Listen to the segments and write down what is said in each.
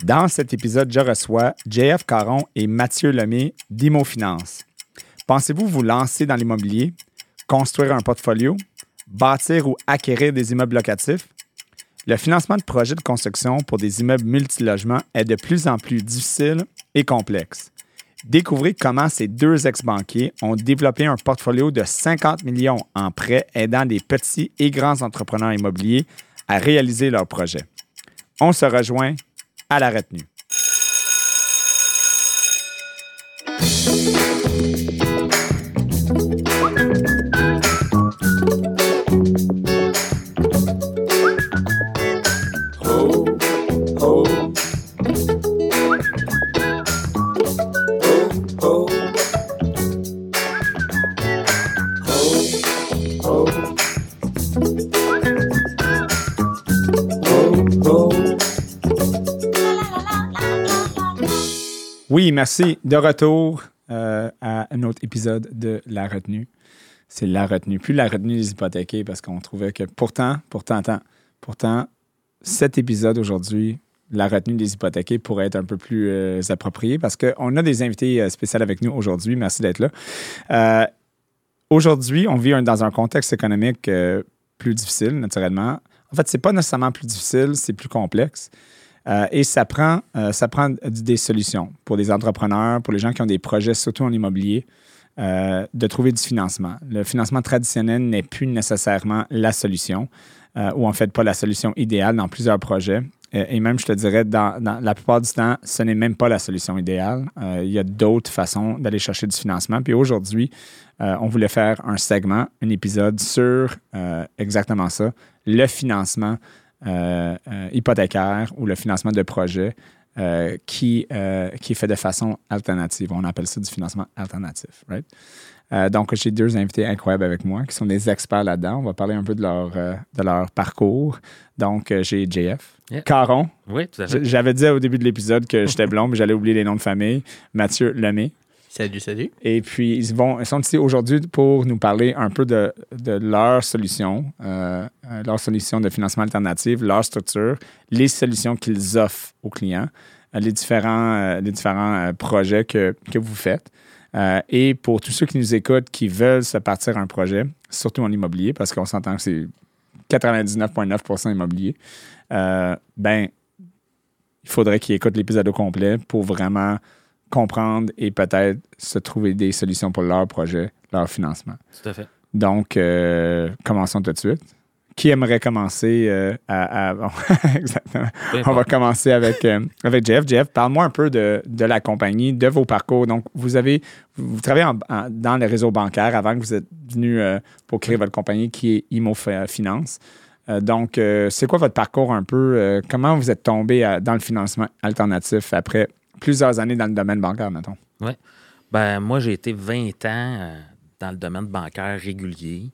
Dans cet épisode, je reçois JF Caron et Mathieu Lemay d'Imo Finance. Pensez-vous vous lancer dans l'immobilier, construire un portfolio, bâtir ou acquérir des immeubles locatifs? Le financement de projets de construction pour des immeubles multilogements est de plus en plus difficile et complexe. Découvrez comment ces deux ex-banquiers ont développé un portfolio de 50 millions en prêts aidant des petits et grands entrepreneurs immobiliers à réaliser leurs projets. On se rejoint à la retenue. Oui, merci. De retour euh, à un autre épisode de La Retenue. C'est La Retenue, plus La Retenue des hypothéqués, parce qu'on trouvait que pourtant, pourtant, pourtant, cet épisode aujourd'hui, La Retenue des hypothéqués, pourrait être un peu plus euh, approprié parce qu'on a des invités euh, spéciaux avec nous aujourd'hui. Merci d'être là. aujourd'hui, on vit dans un contexte économique plus difficile, naturellement. En fait, c'est pas nécessairement plus difficile, c'est plus complexe. Euh, et ça prend, euh, ça prend des solutions pour les entrepreneurs, pour les gens qui ont des projets, surtout en immobilier, euh, de trouver du financement. Le financement traditionnel n'est plus nécessairement la solution, ou en fait pas la solution idéale dans plusieurs projets. Et même, je te dirais, dans, la plupart du temps, ce n'est même pas la solution idéale. il y a d'autres façons d'aller chercher du financement. Puis aujourd'hui, on voulait faire un segment, un épisode sur exactement ça, le financement hypothécaire ou le financement de projets euh, qui, qui est fait de façon alternative. On appelle ça du financement alternatif. donc, j'ai deux invités incroyables avec moi qui sont des experts là-dedans. On va parler un peu de leur, de leur parcours. Donc, j'ai JF. Caron. Oui, tout à fait. J'avais dit au début de l'épisode que j'étais blond, mais j'allais oublier les noms de famille. Mathieu Lemay. Salut, salut. Et puis, ils, vont, ils sont ici aujourd'hui pour nous parler un peu de, de leur solution, euh, euh, leur solution de financement alternatif, leur structure, les solutions qu'ils offrent aux clients, euh, les différents, les différents projets que, que vous faites. et pour tous ceux qui nous écoutent, qui veulent se partir un projet, surtout en immobilier, parce qu'on s'entend que c'est 99,9% immobilier, ben, il faudrait qu'ils écoutent l'épisode au complet pour vraiment comprendre et peut-être se trouver des solutions pour leur projet, leur financement. Tout à fait. Donc, euh, commençons tout de suite. Qui aimerait commencer euh, à. Exactement. On va commencer avec, euh, avec Jeff. Jeff, parle-moi un peu de, la compagnie, de vos parcours. Donc, vous avez. Vous travaillez dans les réseaux bancaires avant que vous êtes venu pour créer votre compagnie qui est Imo Finance. donc, c'est quoi votre parcours un peu? comment vous êtes tombé dans le financement alternatif après plusieurs années dans le domaine bancaire, mettons. Oui. Ben, moi, j'ai été 20 ans euh, dans le domaine bancaire régulier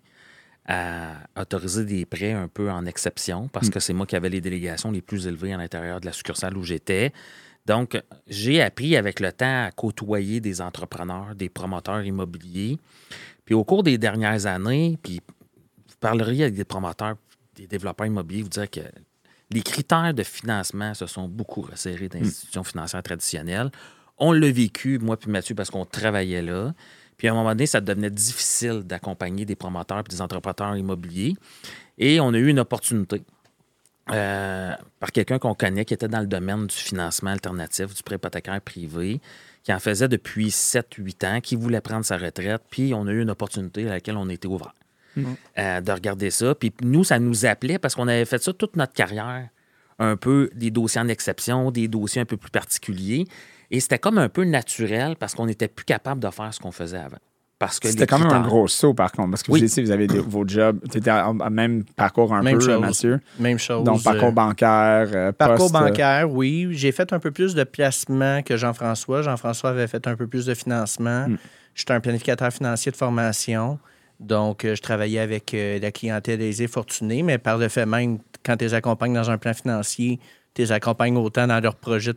à autoriser des prêts un peu en exception parce mm. que c'est moi qui avais les délégations les plus élevées à l'intérieur de la succursale où j'étais. Donc, j'ai appris avec le temps à côtoyer des entrepreneurs, des promoteurs immobiliers. Puis au cours des dernières années, puis vous parleriez avec des promoteurs, des développeurs immobiliers, vous direz que les critères de financement se sont beaucoup resserrés d'institutions financières traditionnelles. On l'a vécu, moi puis Mathieu, parce qu'on travaillait là. Puis à un moment donné, ça devenait difficile d'accompagner des promoteurs et des entrepreneurs immobiliers. Et on a eu une opportunité euh, par quelqu'un qu'on connaît qui était dans le domaine du financement alternatif, du prêt hypothécaire privé, qui en faisait depuis 7-8 ans, qui voulait prendre sa retraite. Puis on a eu une opportunité à laquelle on était ouvert. Euh, de regarder ça. Puis nous, ça nous appelait parce qu'on avait fait ça toute notre carrière. Un peu des dossiers en exception, des dossiers un peu plus particuliers. Et c'était comme un peu naturel parce qu'on n'était plus capable de faire ce qu'on faisait avant. Parce que C'était quand même un gros saut, par contre. Parce que oui. vous, vous avez vos jobs. Tu étais en même parcours un même peu, chose. Mathieu. Même chose. Donc, parcours bancaire. Euh, parcours bancaire, oui. J'ai fait un peu plus de placement que Jean-François. Jean-François avait fait un peu plus de financement. Hmm. J'étais un planificateur financier de formation. Donc, euh, je travaillais avec euh, la clientèle aisée fortunée, mais par le fait même, quand tu les accompagnes dans un plan financier, tu les accompagnes autant dans leur projet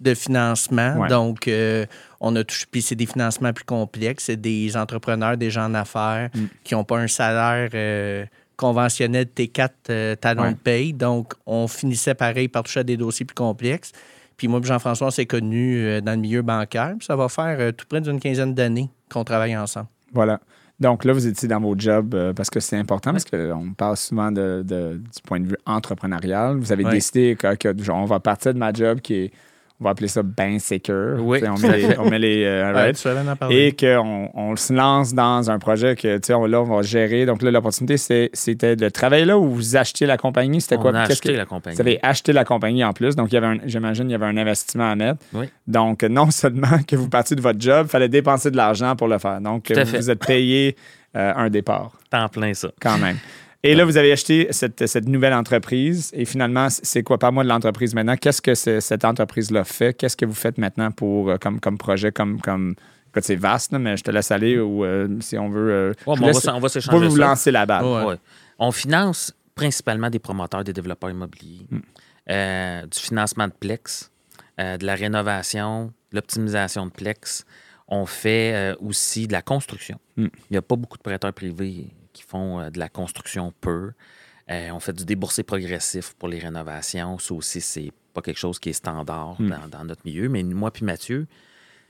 de financement. Donc, euh, on a touché. Puis, c'est des financements plus complexes. C'est des entrepreneurs, des gens d'affaires mm. qui n'ont pas un salaire conventionnel de T4 talons de paye. Donc, on finissait pareil par toucher à des dossiers plus complexes. Puis moi et Jean-François, on s'est connus euh, dans le milieu bancaire. Puis ça va faire euh, tout près d'une quinzaine d'années qu'on travaille ensemble. Voilà. Donc là, vous étiez dans vos jobs euh, parce que c'est important, parce qu'on parle souvent de, de- du point de vue entrepreneurial. Vous avez décidé que, que, genre, on va partir de ma job qui est, on va appeler ça bien secure. Oui. On met les, on met les, euh, right? et qu'on on se lance dans un projet que, tu sais, on, là, on va gérer. Donc là, l'opportunité, c'était de travailler là ou vous achetiez la compagnie? C'était On quoi? a Qu'est-ce acheté que- la compagnie. Vous avez acheté la compagnie en plus, donc j'imagine il y avait un investissement à mettre. Oui. Donc, non seulement que vous partiez de votre job, il fallait dépenser de l'argent pour le faire. Donc, vous êtes payé euh, un départ, Temps plein ça. quand même. Et là, vous avez acheté cette, cette nouvelle entreprise. Et finalement, c'est quoi? Pas moi de l'entreprise maintenant? Qu'est-ce que cette entreprise-là fait? Qu'est-ce que vous faites maintenant pour, euh, comme, comme projet, comme. comme c'est vaste, mais je te laisse aller ou euh, si on veut. euh, Ouais, on, laisse- va, on va vous s'échanger vous ça. lancer la balle. Ouais. Ouais. On finance principalement des promoteurs, des développeurs immobiliers, Hmm. euh, du financement de Plex, de la rénovation, de l'optimisation de Plex. On fait aussi de la construction. Hmm. Il n'y a pas beaucoup de prêteurs privés qui font euh, de la construction. Euh, on fait du déboursé progressif pour les rénovations. Ça aussi, c'est pas quelque chose qui est standard Hmm. dans, dans notre milieu. Mais moi puis Mathieu,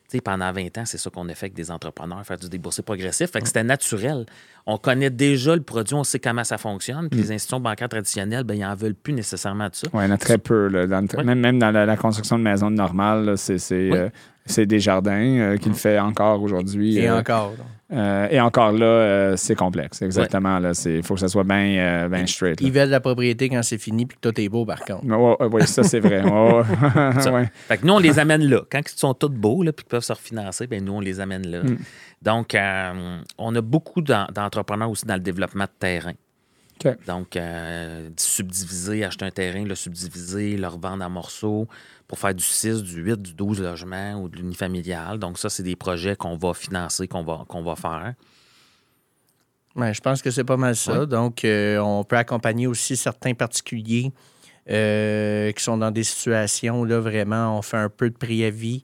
tu sais, pendant 20 ans, c'est ça qu'on a fait avec des entrepreneurs, faire du déboursé progressif. Fait que c'était naturel. On connaît déjà le produit, on sait comment ça fonctionne. Hmm. Puis les institutions bancaires traditionnelles, ben, ils n'en veulent plus nécessairement de ça. Oui, il y en a très peu. là, dans le- Ouais. même, même dans la, la construction de maisons normales, c'est c'est, Oui. euh, c'est des jardins euh, qui le fait encore aujourd'hui. Et euh, encore. euh, et encore là, euh, c'est complexe. Exactement. Il faut que ça soit bien euh, bien straight. là. Ils veulent la propriété quand c'est fini puis que tout est beau, par contre. Oui, ça, c'est vrai. Ouais, ouais. Ça. Ouais. Fait que nous, on les amène là. Quand ils sont tous beaux là, puis qu'ils peuvent se refinancer, ben nous, on les amène là. Mm. Donc, euh, on a beaucoup d'en- d'entrepreneurs aussi dans le développement de terrain. Donc, euh, subdiviser, acheter un terrain, le subdiviser, le revendre en morceaux pour faire du 6, du 8, du 12 logements ou de l'unifamilial. Donc, ça, c'est des projets qu'on va financer, qu'on va, qu'on va faire. Ouais, je pense que c'est pas mal ça. Donc, euh, on peut accompagner aussi certains particuliers euh, qui sont dans des situations, là, vraiment, on fait un peu de préavis.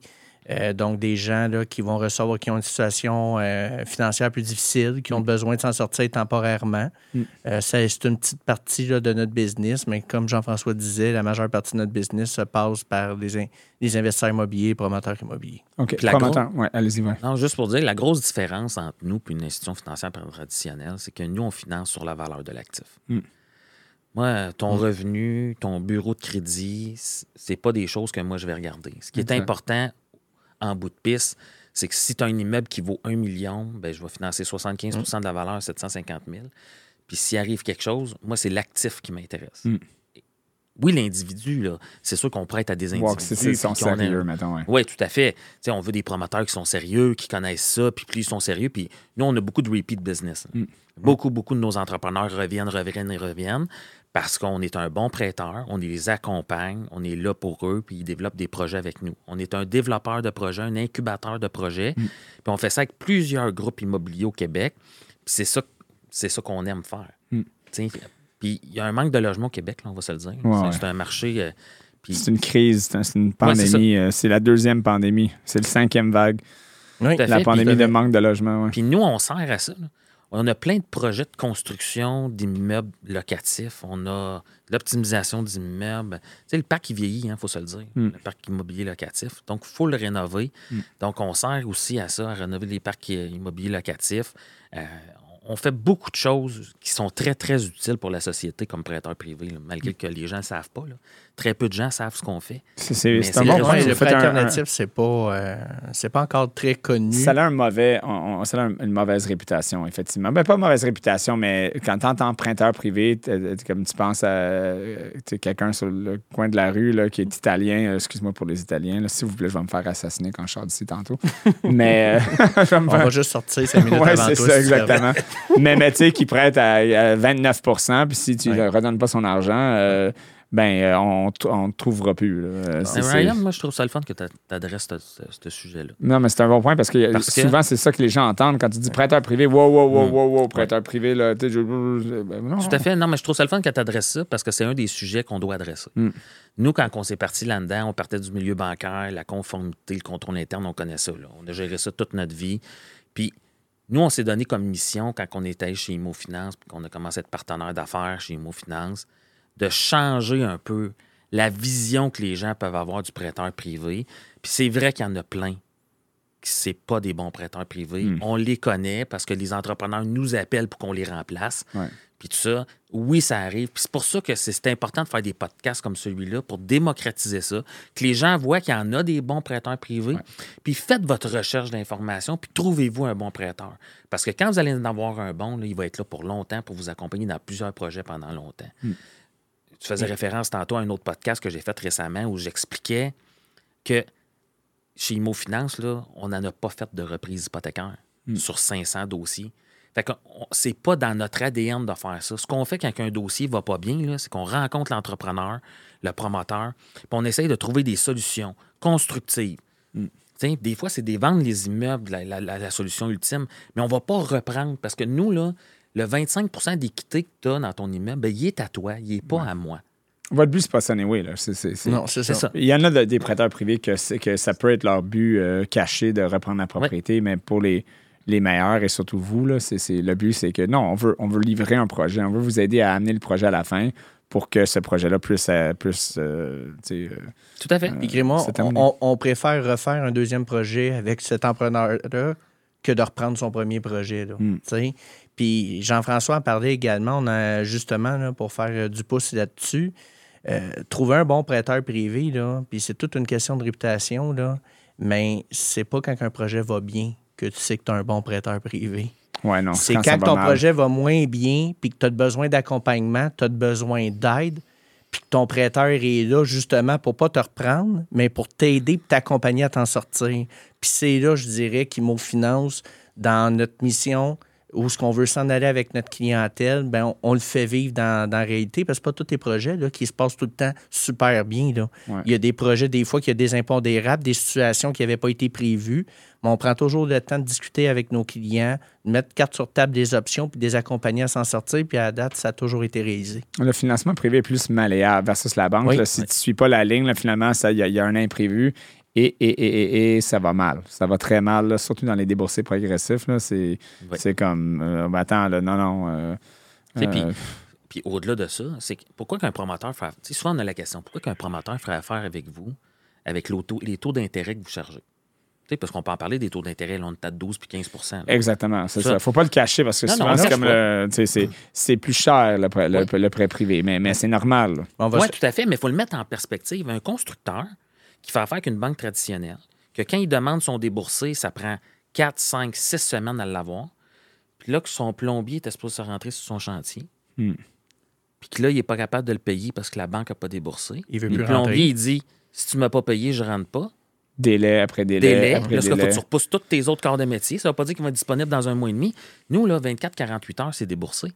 Euh, donc, des gens là, qui vont recevoir, qui ont une situation euh, financière plus difficile, qui ont besoin de s'en sortir temporairement. Mm. Euh, c'est une petite partie là, de notre business, mais comme Jean-François disait, la majeure partie de notre business se passe par les, in- les investisseurs immobiliers, promoteurs immobiliers. OK. Puis la Promoteur. Ouais, allez-y. ouais. Non, juste pour dire, la grosse différence entre nous et une institution financière traditionnelle, c'est que nous, on finance sur la valeur de l'actif. Mm. Moi, ton revenu, ton bureau de crédit, c'est pas des choses que moi, je vais regarder. Ce qui est important en bout de piste, c'est que si tu as un immeuble qui vaut 1 million, ben, je vais financer 75% de la valeur, 750 000. Puis s'il arrive quelque chose, moi, c'est l'actif qui m'intéresse. Mm. Oui, l'individu, là, c'est sûr qu'on prête à des individus. Wow, c'est c'est son puis qu'on a- sérieux. Ouais. oui, tout à fait. On veut des promoteurs qui sont sérieux, qui connaissent ça, puis plus ils sont sérieux. Puis nous, on a beaucoup de repeat business. Mm. Beaucoup, beaucoup de nos entrepreneurs reviennent, reviennent et reviennent parce qu'on est un bon prêteur, on les accompagne, on est là pour eux, puis ils développent des projets avec nous. On est un développeur de projets, un incubateur de projets, Mm. puis on fait ça avec plusieurs groupes immobiliers au Québec. Puis c'est ça, c'est ça qu'on aime faire. Mm. Puis il y a un manque de logement au Québec, là, on va se le dire. Ouais, c'est, ouais. un marché. euh, puis- C'est une crise, c'est un- c'est une pandémie. euh, c'est la deuxième pandémie. C'est le cinquième vague. Oui, La pandémie de manque de logement. Puis nous, on sert à ça. là. On a plein de projets de construction d'immeubles locatifs. On a l'optimisation d'immeubles. Tu sais, le parc, il vieillit, il faut se le dire. Mm. Le parc immobilier locatif. Donc, il faut le rénover. Mm. Donc, on sert aussi à ça, à rénover les parcs euh, immobiliers locatifs. Euh, on fait beaucoup de choses qui sont très, très utiles pour la société comme prêteur privé, là, malgré que les gens ne savent pas. là. Très peu de gens savent ce qu'on fait. C'est un le bon point. Le prêt un- un- alternatif, c'est pas, euh, c'est pas encore très connu. Ça a un mauvais, on- on- ça a une mauvaise réputation, effectivement. Ben, pas mauvaise réputation, mais quand tu entends emprunteur privé, comme tu penses à euh, quelqu'un sur le coin de la rue là, qui est italien, euh, excuse-moi pour les Italiens, s'il vous plaît, je vais me faire assassiner quand je sors d'ici tantôt. mais euh, On va juste sortir cinq minutes Ouais, avant c'est toi. ça, si exactement. mais, mais tu sais, qui prête à, à 29% puis si tu ne Ouais. redonnes pas son argent, euh, ben, euh, on ne trouvera plus. là. Euh, c'est- Mais c'est- Ryan, moi, je trouve ça le fun que tu adresses ce, sujet-là. Non, mais c'est un bon point parce que Parce que- souvent, c'est ça que les gens entendent quand tu dis prêteur privé. Wow, wow, wow, Mm. wow, wow, prêteur privé. Là, je- ben non. Tout à fait. Non, mais je trouve ça le fun que tu adresses ça parce que c'est un des sujets qu'on doit adresser. Mm. Nous, quand on s'est parti là-dedans, on partait du milieu bancaire, la conformité, le contrôle interne, on connaît ça. là. On a géré ça toute notre vie. Puis, nous, on s'est donné comme mission, quand on était chez Imo Finance, puis qu'on a commencé à être partenaire d'affaires chez Imo Finance, de changer un peu la vision que les gens peuvent avoir du prêteur privé. Puis c'est vrai qu'il y en a plein qui c'est pas des bons prêteurs privés. Hmm. On les connaît parce que les entrepreneurs nous appellent pour qu'on les remplace. Ouais. Puis tout ça, oui, ça arrive. Puis c'est pour ça que c'est important de faire des podcasts comme celui-là pour démocratiser ça, que les gens voient qu'il y en a des bons prêteurs privés. Puis faites votre recherche d'informations, puis trouvez-vous un bon prêteur. Parce que quand vous allez en avoir un bon, là, il va être là pour longtemps pour vous accompagner dans plusieurs projets pendant longtemps. Hmm. Tu faisais référence tantôt à un autre podcast que j'ai fait récemment où j'expliquais que chez Imo Finance, là, on n'en a pas fait de reprise hypothécaire Hmm. sur 500 dossiers. Fait que c'est pas dans notre ADN de faire ça. Ce qu'on fait quand un dossier va pas bien, là, c'est qu'on rencontre l'entrepreneur, le promoteur, puis on essaye de trouver des solutions constructives. Tu sais, Des fois, c'est des vendre les immeubles, la, la- la- la solution ultime, mais on va pas reprendre parce que nous, là, le 25% d'équité que tu as dans ton immeuble, ben, il est à toi, il n'est pas à moi. Votre but, c'est pas ça, anyway. Là. C'est, c'est- c'est- Non, c'est ça. C'est ça. Il y en a de- des prêteurs privés que, c'est- que ça peut être leur but euh, caché de reprendre la propriété, mais pour les, les meilleurs et surtout vous, là, c'est, c'est- le but, c'est que non, on veut, on veut livrer un projet. On veut vous aider à amener le projet à la fin pour que ce projet-là puisse. euh, puisse, euh, euh, Tout à fait. Puis Grémont, C'est on, préfère refaire un deuxième projet avec cet entrepreneur-là que de reprendre son premier projet. Là, Mm. tu sais. Puis Jean-François en parlait également. On a justement, là, pour faire euh, du pouce là-dessus, euh, trouver un bon prêteur privé, là, puis c'est toute une question de réputation, là, mais c'est pas quand un projet va bien que tu sais que tu as un bon prêteur privé. ouais, non. C'est quand va ton mal. projet va moins bien, puis que tu as besoin d'accompagnement, tu as besoin d'aide, puis que ton prêteur est là justement pour pas te reprendre, mais pour t'aider et t'accompagner à t'en sortir. Puis c'est là, je dirais, qu'Imo Finance, dans notre mission, où ce qu'on veut s'en aller avec notre clientèle, ben on, on le fait vivre dans, dans la réalité, parce que pas tous les projets là, qui se passent tout le temps super bien. Là. Ouais. Il y a des projets, des fois, qu'il y a des impondérables, des situations qui n'avaient pas été prévues, mais on prend toujours le temps de discuter avec nos clients, de mettre carte sur table des options, puis des accompagner à s'en sortir, puis à la date, ça a toujours été réalisé. Le financement privé est plus malléable versus la banque. Oui. là. si tu ne suis pas la ligne, là, finalement, y, il y a un imprévu et, et, et, et, et ça va mal. Ça va très mal, là, surtout dans les déboursés progressifs. là. C'est Oui. c'est comme, euh, ben, attends, là, non, non. euh, puis- euh, Puis au-delà de ça, c'est que pourquoi qu'un promoteur ferait. Tu sais, souvent on a la question pourquoi qu'un promoteur ferait affaire avec vous avec l'auto- les taux d'intérêt que vous chargez? Tu sais, parce qu'on peut en parler des taux d'intérêt, là, on est à 12 puis 15 là. Exactement, c'est Ça. ça. Faut pas le cacher parce que Non, souvent, c'est comme le. C'est c'est plus cher, le prêt, le, le prêt privé, mais, mais c'est normal. là. On va Oui, se- tout à fait, mais il faut le mettre en perspective. Un constructeur qui fait affaire avec une banque traditionnelle, que quand il demande son déboursé, ça prend 4, 5, 6 semaines à l'avoir. Puis là, que son plombier était supposé se rentrer sur son chantier. Hmm. Puis que là, il n'est pas capable de le payer parce que la banque n'a pas déboursé. Il veut Le plombier, rentrer. il dit si tu ne m'as pas payé, je ne rentre pas. Délai après délai. Délai. après Là, ce qu'il faut délai. que tu repousses tous tes autres corps de métier. Ça ne veut pas dire qu'il va être disponible dans un mois et demi. Nous, là, 24-48 heures, c'est déboursé.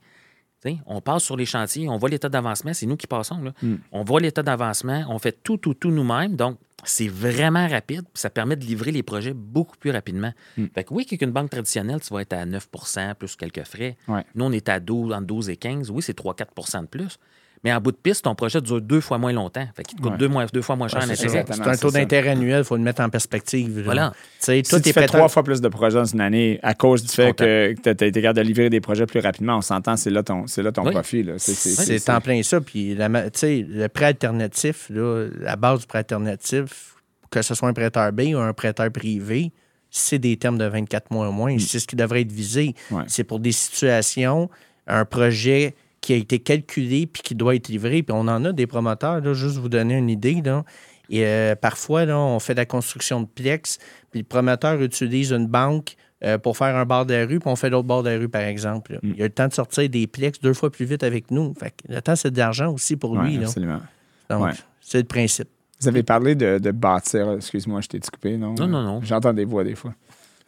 On passe sur les chantiers, on voit l'état d'avancement, c'est nous qui passons. Là. Mm. On voit l'état d'avancement, on fait tout, tout, tout nous-mêmes. Donc, c'est vraiment rapide, ça permet de livrer les projets beaucoup plus rapidement. Mm. Fait que oui, qu'avec une banque traditionnelle, tu vas être à 9% plus quelques frais. Ouais. Nous, on est à 12, entre 12 et 15. Oui, c'est 3-4% de plus. Mais en bout de piste, ton projet dure deux fois moins longtemps. Fait qu'il te coûte Ouais. deux, mois- deux fois moins cher en c'est un taux d'intérêt annuel, il faut le mettre en perspective. là. Voilà. Tu Si fais trois fois plus de projets dans une année à cause du fait Content. que tu as été capable de livrer des projets plus rapidement, on s'entend, c'est là ton, c'est là ton Oui. profit. C'est, en plein ça. Puis, la le prêt alternatif, là, la base du prêt alternatif, que ce soit un prêteur B ou un prêteur privé, c'est des termes de 24 mois au moins. C'est ce qui devrait être visé. Ouais. C'est pour des situations, un projet qui a été calculé puis qui doit être livré. Puis on en a des promoteurs, là, juste vous donner une idée. Là. Et euh, parfois, là, on fait de la construction de plex, puis le promoteur utilise une banque euh, pour faire un bord de la rue, puis on fait l'autre bord de la rue, par exemple. là. Il a le temps de sortir des plex deux fois plus vite avec nous. Fait que le temps, c'est de l'argent aussi pour Ouais, lui. là. absolument. Donc, Ouais. c'est le principe. Vous avez parlé de, de bâtir. Excuse-moi, je t'ai coupé, non? Non, non, non. J'entends des voix des fois.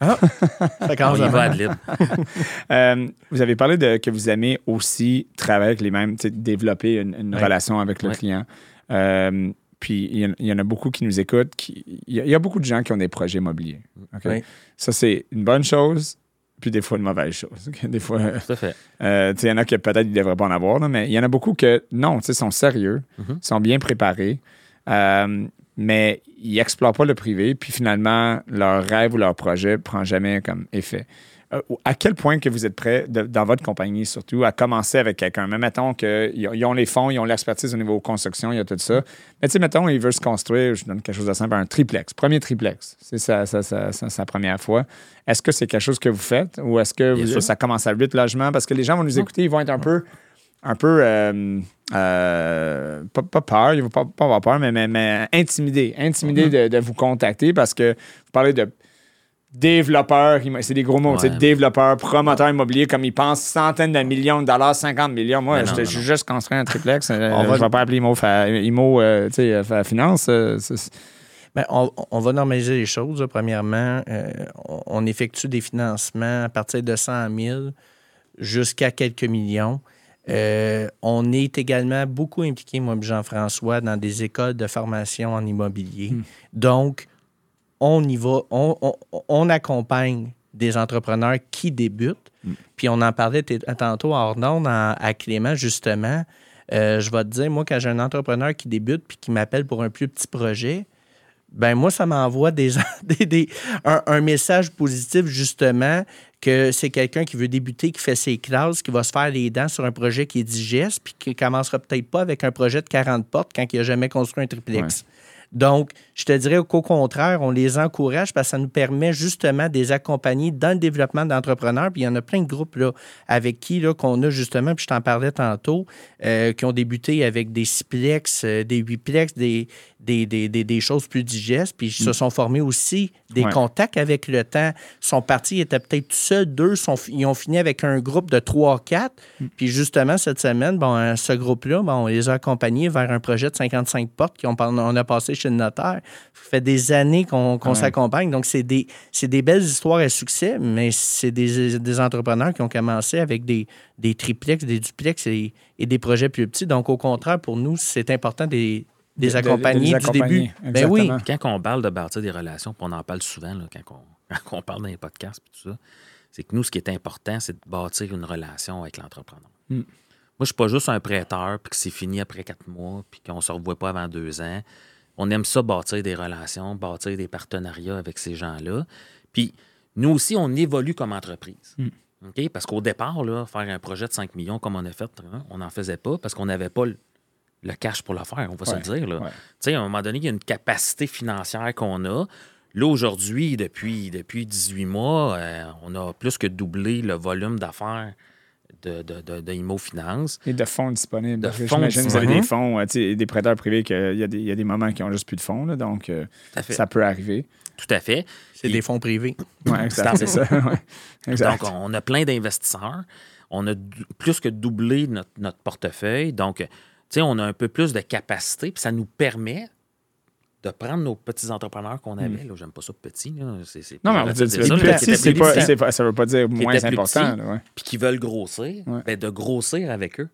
Va lib. Euh, vous avez parlé de que vous aimez aussi travailler avec les mêmes, développer une, relation avec le client. Euh, puis il y, en- il y en a beaucoup qui nous écoutent. Il y, a- il y a beaucoup de gens qui ont des projets immobiliers. Oui. Ça, c'est une bonne chose, puis des fois une mauvaise chose. Des fois, Tout à fait. euh, il y en a qui peut-être ne devraient pas en avoir, là, mais il y en a beaucoup que non, tu sais, sont sérieux, Mhm. sont bien préparés, euh, mais ils n'explorent pas le privé, puis finalement, leur rêve ou leur projet ne prend jamais comme effet. euh, à quel point que vous êtes prêt, de- dans votre compagnie surtout, à commencer avec quelqu'un? Mais mettons qu'ils ont- ils les fonds, ils ont l'expertise au niveau construction, il y a tout ça. Mais tu sais, mettons, il veut se construire, je donne quelque chose de simple, un triplex, premier triplex. C'est sa, sa- sa- sa- sa première fois. Est-ce que c'est quelque chose que vous faites ou est-ce que vous- ça commence à 8 logements? Parce que les gens vont nous écouter, ils vont être un peu un peu euh, euh, pas, pas peur, ils vont pas, pas avoir peur, mais, mais, mais intimidés. Intimidés de, de vous contacter parce que vous parlez de développeurs, immo- c'est des gros mots, Ouais. développeurs, promoteurs immobiliers, comme ils pensent centaines de millions de dollars, 50 millions. Moi, je suis juste construit un triplex. euh, On va- je vais pas appeler IMO, fa- IMO euh, Finance. on, on va normaliser les choses. Premièrement, euh, on, on effectue des financements à partir de 100 000 jusqu'à quelques millions. Euh, on est également beaucoup impliqué, moi et Jean-François, dans des écoles de formation en immobilier. Donc, on y va, on, on- on accompagne des entrepreneurs qui débutent. Puis on en parlait tantôt à Ordonne, à, à Clément, justement. Euh, je vais te dire, moi, quand j'ai un entrepreneur qui débute puis qui m'appelle pour un plus petit projet, ben moi, ça m'envoie des, des- des- un, un message positif, justement, que c'est quelqu'un qui veut débuter, qui fait ses classes, qui va se faire les dents sur un projet qui est digeste, puis qui commencera peut-être pas avec un projet de 40 portes quand il n'a jamais construit un triplex. Donc, je te dirais qu'au contraire, on les encourage parce que ça nous permet justement de les accompagner dans le développement d'entrepreneurs. Puis il y en a plein de groupes là, avec qui là, qu'on a justement, puis je t'en parlais tantôt, euh, qui ont débuté avec des sixplex, euh, des huitplex, des, des, des, des, des choses plus digestes, puis ils se sont formés aussi des Ouais. contacts avec le temps. Sont partis, ils étaient peut-être tout seuls, deux, sont, ils ont fini avec un groupe de trois, quatre. Puis justement, cette semaine, bon, euh, ce groupe-là, bon, on les a accompagnés vers un projet de 55 portes qu'on on a passé chez le notaire. Ça fait des années qu'on Ouais. s'accompagne. Donc, c'est des, c'est des belles histoires à succès, mais c'est des, des entrepreneurs qui ont commencé avec des, des triplex, des duplex et, et des projets plus petits. Donc, au contraire, pour nous, c'est important de les, de les De- de- accompagner du début. accompagner, Ben oui. Quand on parle de bâtir des relations, puis on en parle souvent là, quand, on, quand on parle dans les podcasts et tout ça, c'est que nous, ce qui est important, c'est de bâtir une relation avec l'entrepreneur. Mm. Moi, je suis pas juste un prêteur, puis que c'est fini après quatre mois, puis qu'on se revoit pas avant deux ans. On aime ça, bâtir des relations, bâtir des partenariats avec ces gens-là. Puis nous aussi, on évolue comme entreprise. OK? Parce qu'au départ, là, faire un projet de 5 millions comme on a fait, hein, on n'en faisait pas parce qu'on n'avait pas le, le cash pour le faire, on va Ouais, se le dire. Là. ouais. Tu sais, à un moment donné, il y a une capacité financière qu'on a. Là, aujourd'hui, depuis, depuis 18 mois, euh, on a plus que doublé le volume d'affaires de, de, de, de Imo Finance. Et de fonds disponibles. De fonds J'imagine que vous avez des fonds, euh, tu sais, des prêteurs privés, qu'il y, a des- il y a des moments qui ont juste plus de fonds. là, donc, euh, ça peut arriver. Tout à fait. C'est des fonds privés. Oui, exact, ça. ouais. Exact. Donc, on a plein d'investisseurs. On a plus que doublé notre, notre portefeuille. Donc, tu sais, on a un peu plus de capacité, puis ça nous permet de prendre nos petits entrepreneurs qu'on avait. Là, j'aime pas ça petit. Là. C'est, c'est non, mais ça, mais petit, plus pas, petits, c'est pas- ça veut pas dire moins important. petits. là, ouais. Puis qui veulent grossir, Ouais. ben, de grossir avec eux.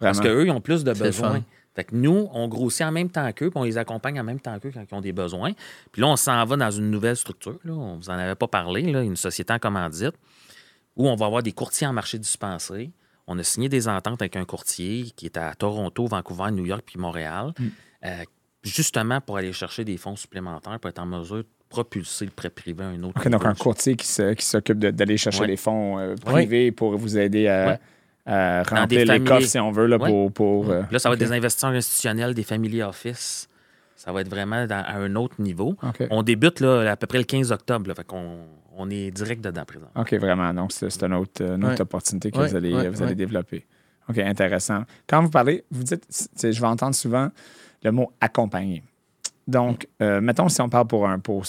Parce qu'eux, ils ont plus de besoins. Fait que nous, on grossit en même temps qu'eux, puis on les accompagne en même temps qu'eux quand ils ont des besoins. Puis là, on s'en va dans une nouvelle structure. Là. On vous en avait pas parlé, là, une société en commandite, où on va avoir des courtiers en marché dispensé. On a signé des ententes avec un courtier qui est à Toronto, Vancouver, New York puis Montréal, euh, justement pour aller chercher des fonds supplémentaires pour être en mesure de propulser le prêt privé à un autre OK, donc un courtier qui se- qui s'occupe de- d'aller chercher Ouais. les fonds euh, privés pour vous aider à, Ouais. à Dans remplir les coffres, si on veut, là, Ouais. pour... pour euh, Là, ça va être des investisseurs institutionnels, des family office. Ça va être vraiment dans- à un autre niveau. On débute là, à peu près le 15 octobre. Là, fait qu'on on est direct dedans présent. OK, vraiment. Donc, c'est c'est une autre, une autre Ouais. opportunité que Ouais, vous allez, ouais, vous allez ouais. développer. OK, intéressant. Quand vous parlez, vous dites, je vais entendre souvent le mot accompagner. Donc, euh, mettons si on parle pour un pour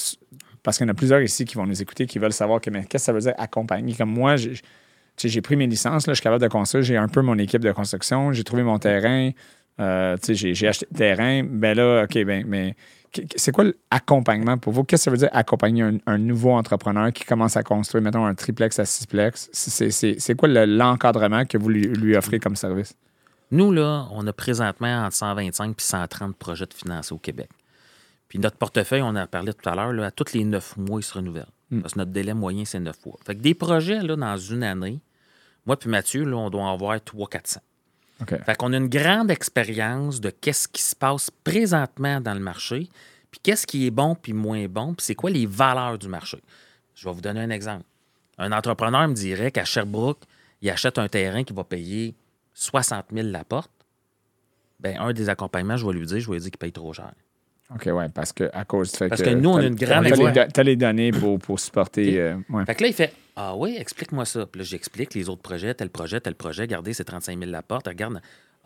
parce qu'il y en a plusieurs ici qui vont nous écouter, qui veulent savoir qu'est-ce que ça veut dire accompagner? Comme moi, j'ai pris mes licences, là, je suis capable de construire, j'ai un peu mon équipe de construction, j'ai trouvé mon terrain, euh, j'ai acheté le terrain. Ben là, OK, ben, mais c'est quoi l'accompagnement pour vous? Qu'est-ce que ça veut dire accompagner un, un nouveau entrepreneur qui commence à construire, mettons, un triplex à sixplex? C'est- quoi le- l'encadrement que vous lui, lui offrez comme service? Nous, là, on a présentement entre 125 et 130 projets de financés au Québec. Puis notre portefeuille, on en a parlé tout à l'heure, là, à tous les neuf mois, il se renouvelle. Parce que notre délai moyen, c'est neuf mois. Fait que des projets, là, dans une année, moi puis Mathieu, là, on doit en avoir 300-400. Fait qu'on a une grande expérience de qu'est-ce qui se passe présentement dans le marché, puis qu'est-ce qui est bon puis moins bon, puis c'est quoi les valeurs du marché. Je vais vous donner un exemple. Un entrepreneur me dirait qu'à Sherbrooke, il achète un terrain qui va payer 60 000 la porte. Ben, un des accompagnements, je vais lui dire, je vais lui dire qu'il paye trop cher. OK, ouais, parce que à cause du fait Parce que nous, on a une grande do- t'as les données pour, pour supporter. euh, ouais. Fait que là, il fait Ah oui, explique-moi ça. Puis là, j'explique les autres projets, tel projet, tel projet. Regardez, c'est 35 000 la porte. Regarde.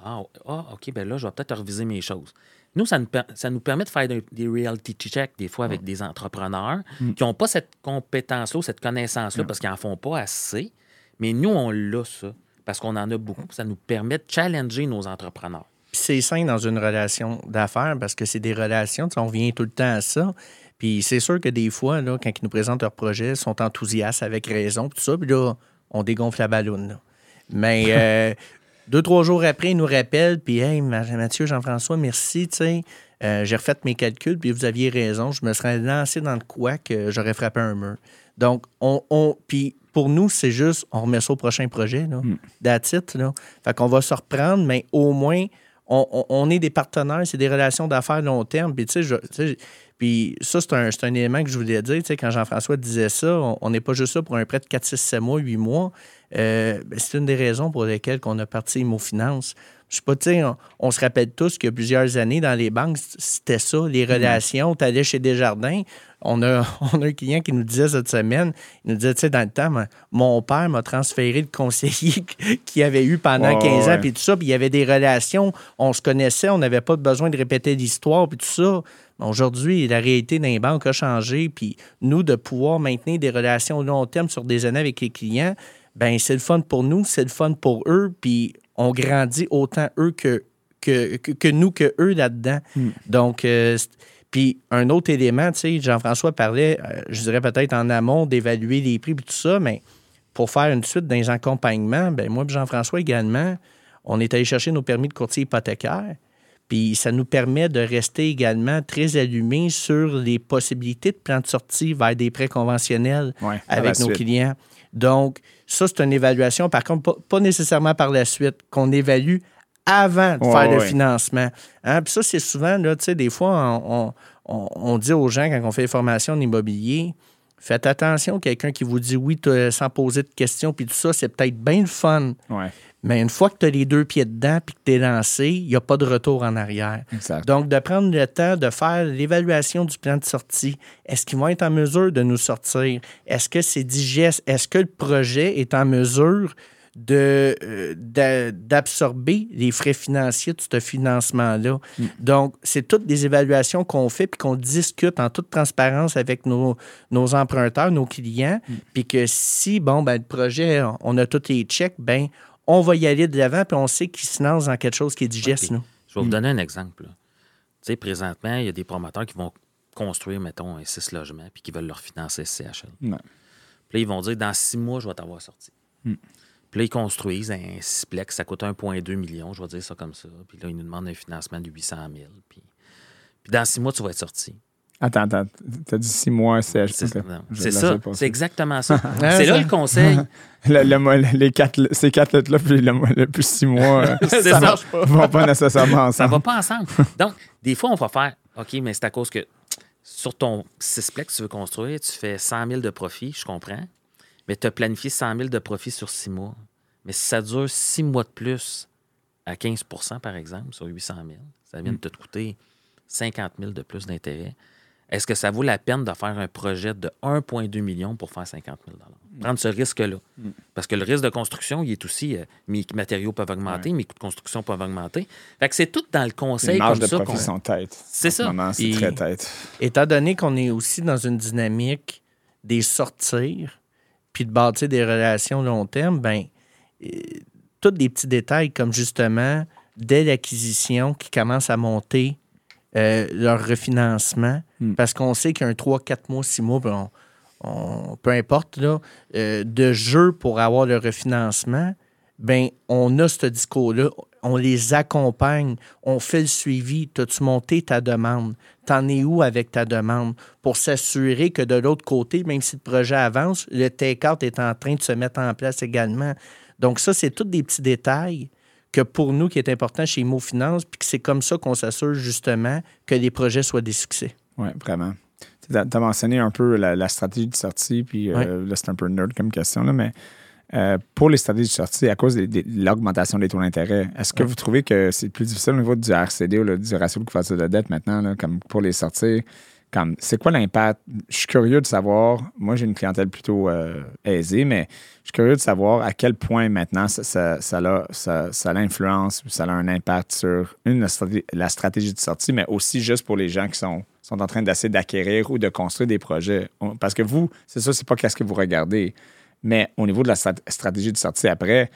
Ah, ah, OK, ben là, je vais peut-être reviser mes choses. Nous, ça nous, per- ça nous permet de faire des, des reality checks, des fois, avec des entrepreneurs qui n'ont pas cette compétence-là ou cette connaissance-là parce qu'ils n'en font pas assez. Mais nous, on l'a, ça, parce qu'on en a beaucoup. Ça nous permet de challenger nos entrepreneurs. Puis c'est sain dans une relation d'affaires parce que c'est des relations, tu sais, on revient tout le temps à ça. Puis c'est sûr que des fois, là, quand ils nous présentent leur projet, ils sont enthousiastes avec raison, puis tout ça, puis là, on dégonfle la balloune. Mais euh, deux, trois jours après, ils nous rappellent, puis hey, Ma- Mathieu, Jean-François, merci, tu sais. euh, j'ai refait mes calculs, puis vous aviez raison. Je me serais lancé dans le quoi que j'aurais frappé un mur. Donc, on, on puis pour nous, c'est juste, on remet ça au prochain projet, là. That's it, là. Fait qu'on va se reprendre, mais au moins, on, on- est des partenaires, c'est des relations d'affaires long terme. Puis, tu sais, puis ça, c'est un, un élément que je voulais dire. Tu sais, quand Jean-François disait ça, on- on n'est pas juste là pour un prêt de 4, 6, 7 mois, 8 mois. Euh, ben, c'est une des raisons pour lesquelles on a parti Imo Finance. Je sais pas, tu sais, on, on se rappelle tous qu'il y a plusieurs années, dans les banques, c'était ça, les relations. Tu allais chez Desjardins. On a, on a un client qui nous disait cette semaine, il nous disait, tu sais, dans le temps, mon père m'a transféré le conseiller qu'il avait eu pendant Ouais, 15 ans, puis tout ça, puis il y avait des relations, on se connaissait, on n'avait pas besoin de répéter l'histoire, puis tout ça. Aujourd'hui, la réalité d'un banque a changé, puis nous, de pouvoir maintenir des relations long terme sur des années avec les clients, ben c'est le fun pour nous, c'est le fun pour eux, puis on grandit autant eux que, que, que, que nous que eux là-dedans. Donc, euh, puis un autre élément, tu sais, Jean-François parlait, euh, je dirais peut-être en amont, d'évaluer les prix puis tout ça, mais pour faire une suite dans les accompagnements, ben moi et Jean-François également, on est allé chercher nos permis de courtier hypothécaire. Puis ça nous permet de rester également très allumés sur les possibilités de plans de sortie vers des prêts conventionnels Ouais, avec nos suite. clients. Donc, ça, c'est une évaluation, par contre, pas, pas nécessairement par la suite, qu'on évalue avant de Ouais, faire le financement. Hein? Puis ça, c'est souvent, là, tu sais, des fois, on, on- on- on dit aux gens quand on fait des formations en immobilier, faites attention, quelqu'un qui vous dit oui sans poser de questions, puis tout ça, c'est peut-être bien le fun. Ouais, Mais une fois que tu as les deux pieds dedans puis que tu es lancé, il n'y a pas de retour en arrière. exact. Donc, de prendre le temps de faire l'évaluation du plan de sortie. Est-ce qu'ils vont être en mesure de nous sortir? Est-ce que c'est digeste? Est-ce que le projet est en mesure de, euh, d'a- d'absorber les frais financiers de ce financement-là? Donc, c'est toutes des évaluations qu'on fait puis qu'on discute en toute transparence avec nos, nos emprunteurs, nos clients. Puis que si, bon, ben, le projet, on a tous les checks, ben on va y aller de l'avant puis on sait qu'il se lance dans quelque chose qui est digeste, nous. Je vais vous donner un exemple. Tu sais, présentement, il y a des promoteurs qui vont construire, mettons, un 6 logements puis qui veulent leur financer CHL. Puis là, ils vont dire dans six mois, je vais t'avoir sorti. Puis là, ils construisent un sixplex, ça coûte 1,2 million, je vais dire ça comme ça. Puis là, ils nous demandent un financement de 800 000. Puis, puis dans six mois, tu vas être sorti. Attends, attends. T'as dit six mois, c'est. C'est ça. C'est exactement ça. C'est là ça. le conseil. Le- le mo- les quatre, ces quatre lettres-là, puis le, plus six mois, euh, Ça ça. marche pas. vont pas nécessairement Ça ensemble. va pas ensemble. Donc, des fois, on va faire OK, mais c'est à cause que sur ton sixplex que tu veux construire, tu fais 100 000 de profit, je comprends. Mais tu as planifié 100 000 de profit sur six mois. Mais si ça dure six mois de plus à 15% par exemple, sur 800 000, ça vient de te coûter 50 000 de plus d'intérêt. Est-ce que ça vaut la peine de faire un projet de 1,2 million pour faire 50 000 Prendre ce risque-là. Parce que le risque de construction, il est aussi, euh, mes matériaux peuvent augmenter, mes coûts de construction peuvent augmenter. Fait que c'est tout dans le Les conseil marges comme de ça profit qu'on... sont têtes. C'est ce ça. moment, c'est très tête. Étant donné qu'on est aussi dans une dynamique des sortir puis de bâtir des relations long terme, ben euh, tous des petits détails comme justement dès l'acquisition qui commence à monter euh, leur refinancement Hmm. parce qu'on sait qu'un 3, 4 mois, 6 mois, ben, on- on- peu importe, là, euh, de jeu pour avoir le refinancement, ben on a ce discours-là, on les accompagne, on fait le suivi. T'as-tu monté ta demande? T'en es où avec ta demande? Pour s'assurer que de l'autre côté, même si le projet avance, le take-out est en train de se mettre en place également. Donc ça, c'est tous des petits détails que pour nous, qui est important chez Imo Finance, puis que c'est comme ça qu'on s'assure justement que les projets soient des succès. Oui, vraiment. Tu as, mentionné un peu la, stratégie de sortie, puis Ouais. là, c'est un peu nerd comme question, là, mais euh, pour les stratégies de sortie, à cause de, de l'augmentation des taux d'intérêt, est-ce que Ouais. vous trouvez que c'est plus difficile au niveau du RCD ou là, du ratio de couverture de dette maintenant, là, comme pour les sorties? Comme, c'est quoi l'impact? Je suis curieux de savoir. Moi, j'ai une clientèle plutôt euh, aisée, mais je suis curieux de savoir à quel point maintenant ça, ça, ça, l'influence ou ça a un impact sur une, la stratégie, la stratégie de sortie, mais aussi juste pour les gens qui sont, sont en train d'essayer d'acquérir ou de construire des projets. Parce que vous, c'est ça, c'est pas qu'est-ce que vous regardez. Mais au niveau de la strat- stratégie de sortie après,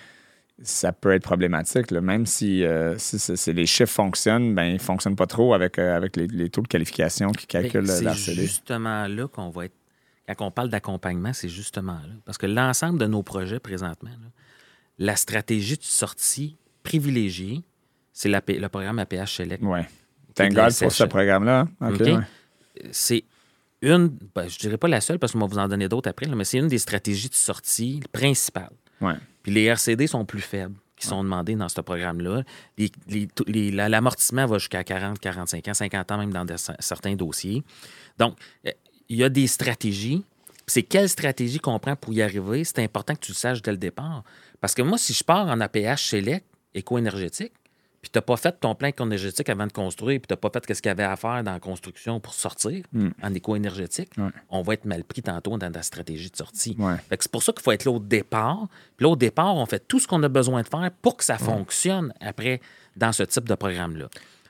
ça peut être problématique. là. Même si, euh, si, si- si les chiffres fonctionnent, ben, ils ne fonctionnent pas trop avec, euh, avec les, les taux de qualification qui calculent Ben, la C'est justement là qu'on va être. Quand on parle d'accompagnement, c'est justement là. Parce que l'ensemble de nos projets présentement, là, la stratégie de sortie privilégiée, c'est le programme APH Select. Oui. Thank God pour ce sessions. programme-là. hein? Ouais. C'est une, ben, je dirais pas la seule parce qu'on va vous en donner d'autres après, là, mais c'est une des stratégies de sortie principales. Ouais. Puis les RCD sont plus faibles qui sont demandés dans ce programme-là. Les- les- L'amortissement va jusqu'à 40, 45 ans, 50 ans même dans de- certains dossiers. Donc, euh, il y a des stratégies. C'est quelle stratégie qu'on prend pour y arriver? C'est important que tu le saches dès le départ. Parce que moi, si je pars en APH Select, éco-énergétique, puis tu n'as pas fait ton plan éco-énergétique avant de construire, puis tu n'as pas fait ce qu'il y avait à faire dans la construction pour sortir en éco-énergétique, Ouais. on va être mal pris tantôt dans la stratégie de sortie. Ouais. C'est pour ça qu'il faut être là au départ. Puis là, au départ, on fait tout ce qu'on a besoin de faire pour que ça fonctionne après dans ce type de programme-là.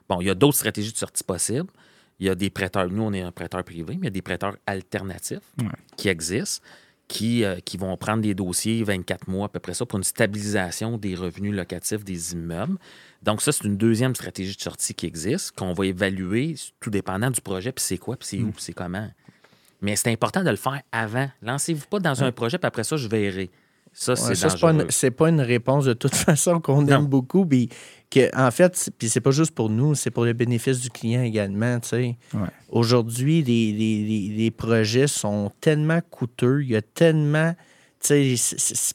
Bon, il y a d'autres stratégies de sortie possibles. Il y a des prêteurs, nous, on est un prêteur privé, mais il y a des prêteurs alternatifs qui existent, qui, euh, qui vont prendre des dossiers 24 mois à peu près ça pour une stabilisation des revenus locatifs des immeubles. Donc, ça, c'est une deuxième stratégie de sortie qui existe, qu'on va évaluer tout dépendant du projet, puis c'est quoi, puis c'est où, puis c'est comment. Mais c'est important de le faire avant. Lancez-vous pas dans un projet, puis après ça, je verrai. Ça, c'est pas, dangereux. une, c'est pas une réponse de toute façon qu'on aime beaucoup. Puis que, en fait, c'est- puis c'est pas juste pour nous, c'est pour le bénéfice du client également. tu sais. Ouais. Aujourd'hui, les, les- les- les projets sont tellement coûteux, il y a tellement. c-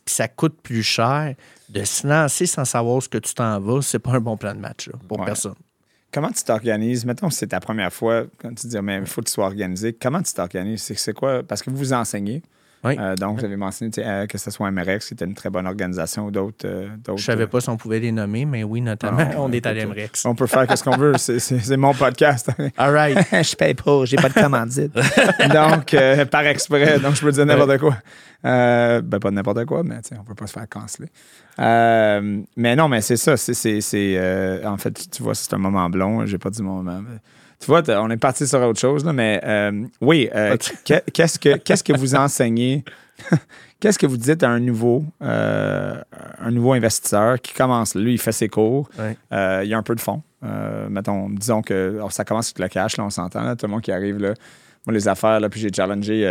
ça coûte plus cher. De se lancer sans savoir ce que tu t'en vas, c'est pas un bon plan de match là, pour Ouais. personne. Comment tu t'organises? Mettons que c'est ta première fois, quand tu dis, mais il faut que tu sois organisé. Comment tu t'organises? C'est, c'est quoi? Parce que vous vous enseignez. Oui. Euh, donc, vous avez mentionné euh, que ce soit MRX, qui était une très bonne organisation, ou d'autres. euh, Je savais euh, pas si on pouvait les nommer, mais oui, notamment, Ah, on est à l'Emrex. On peut faire ce qu'on veut. C'est, mon podcast. All right. je paye pas, j'ai pas de commandite. donc, euh, par exprès, donc je peux dire n'importe quoi. Euh, ben, pas n'importe quoi, mais on peut pas se faire canceler. Euh, mais non, mais c'est ça. C'est, euh, en fait, tu vois, c'est un moment blond. J'ai pas dit mon moment. mais- tu vois, on est parti sur autre chose, là, mais euh, oui, euh, que- qu'est-ce, que, qu'est-ce que vous enseignez? qu'est-ce que vous dites à un nouveau, euh, un nouveau investisseur qui commence? Lui, il fait ses cours. Il y a un peu de fond. Euh, mettons, disons que alors, ça commence avec le cash, là, on s'entend, là, tout le monde qui arrive là. Moi, les affaires, là, puis j'ai challengé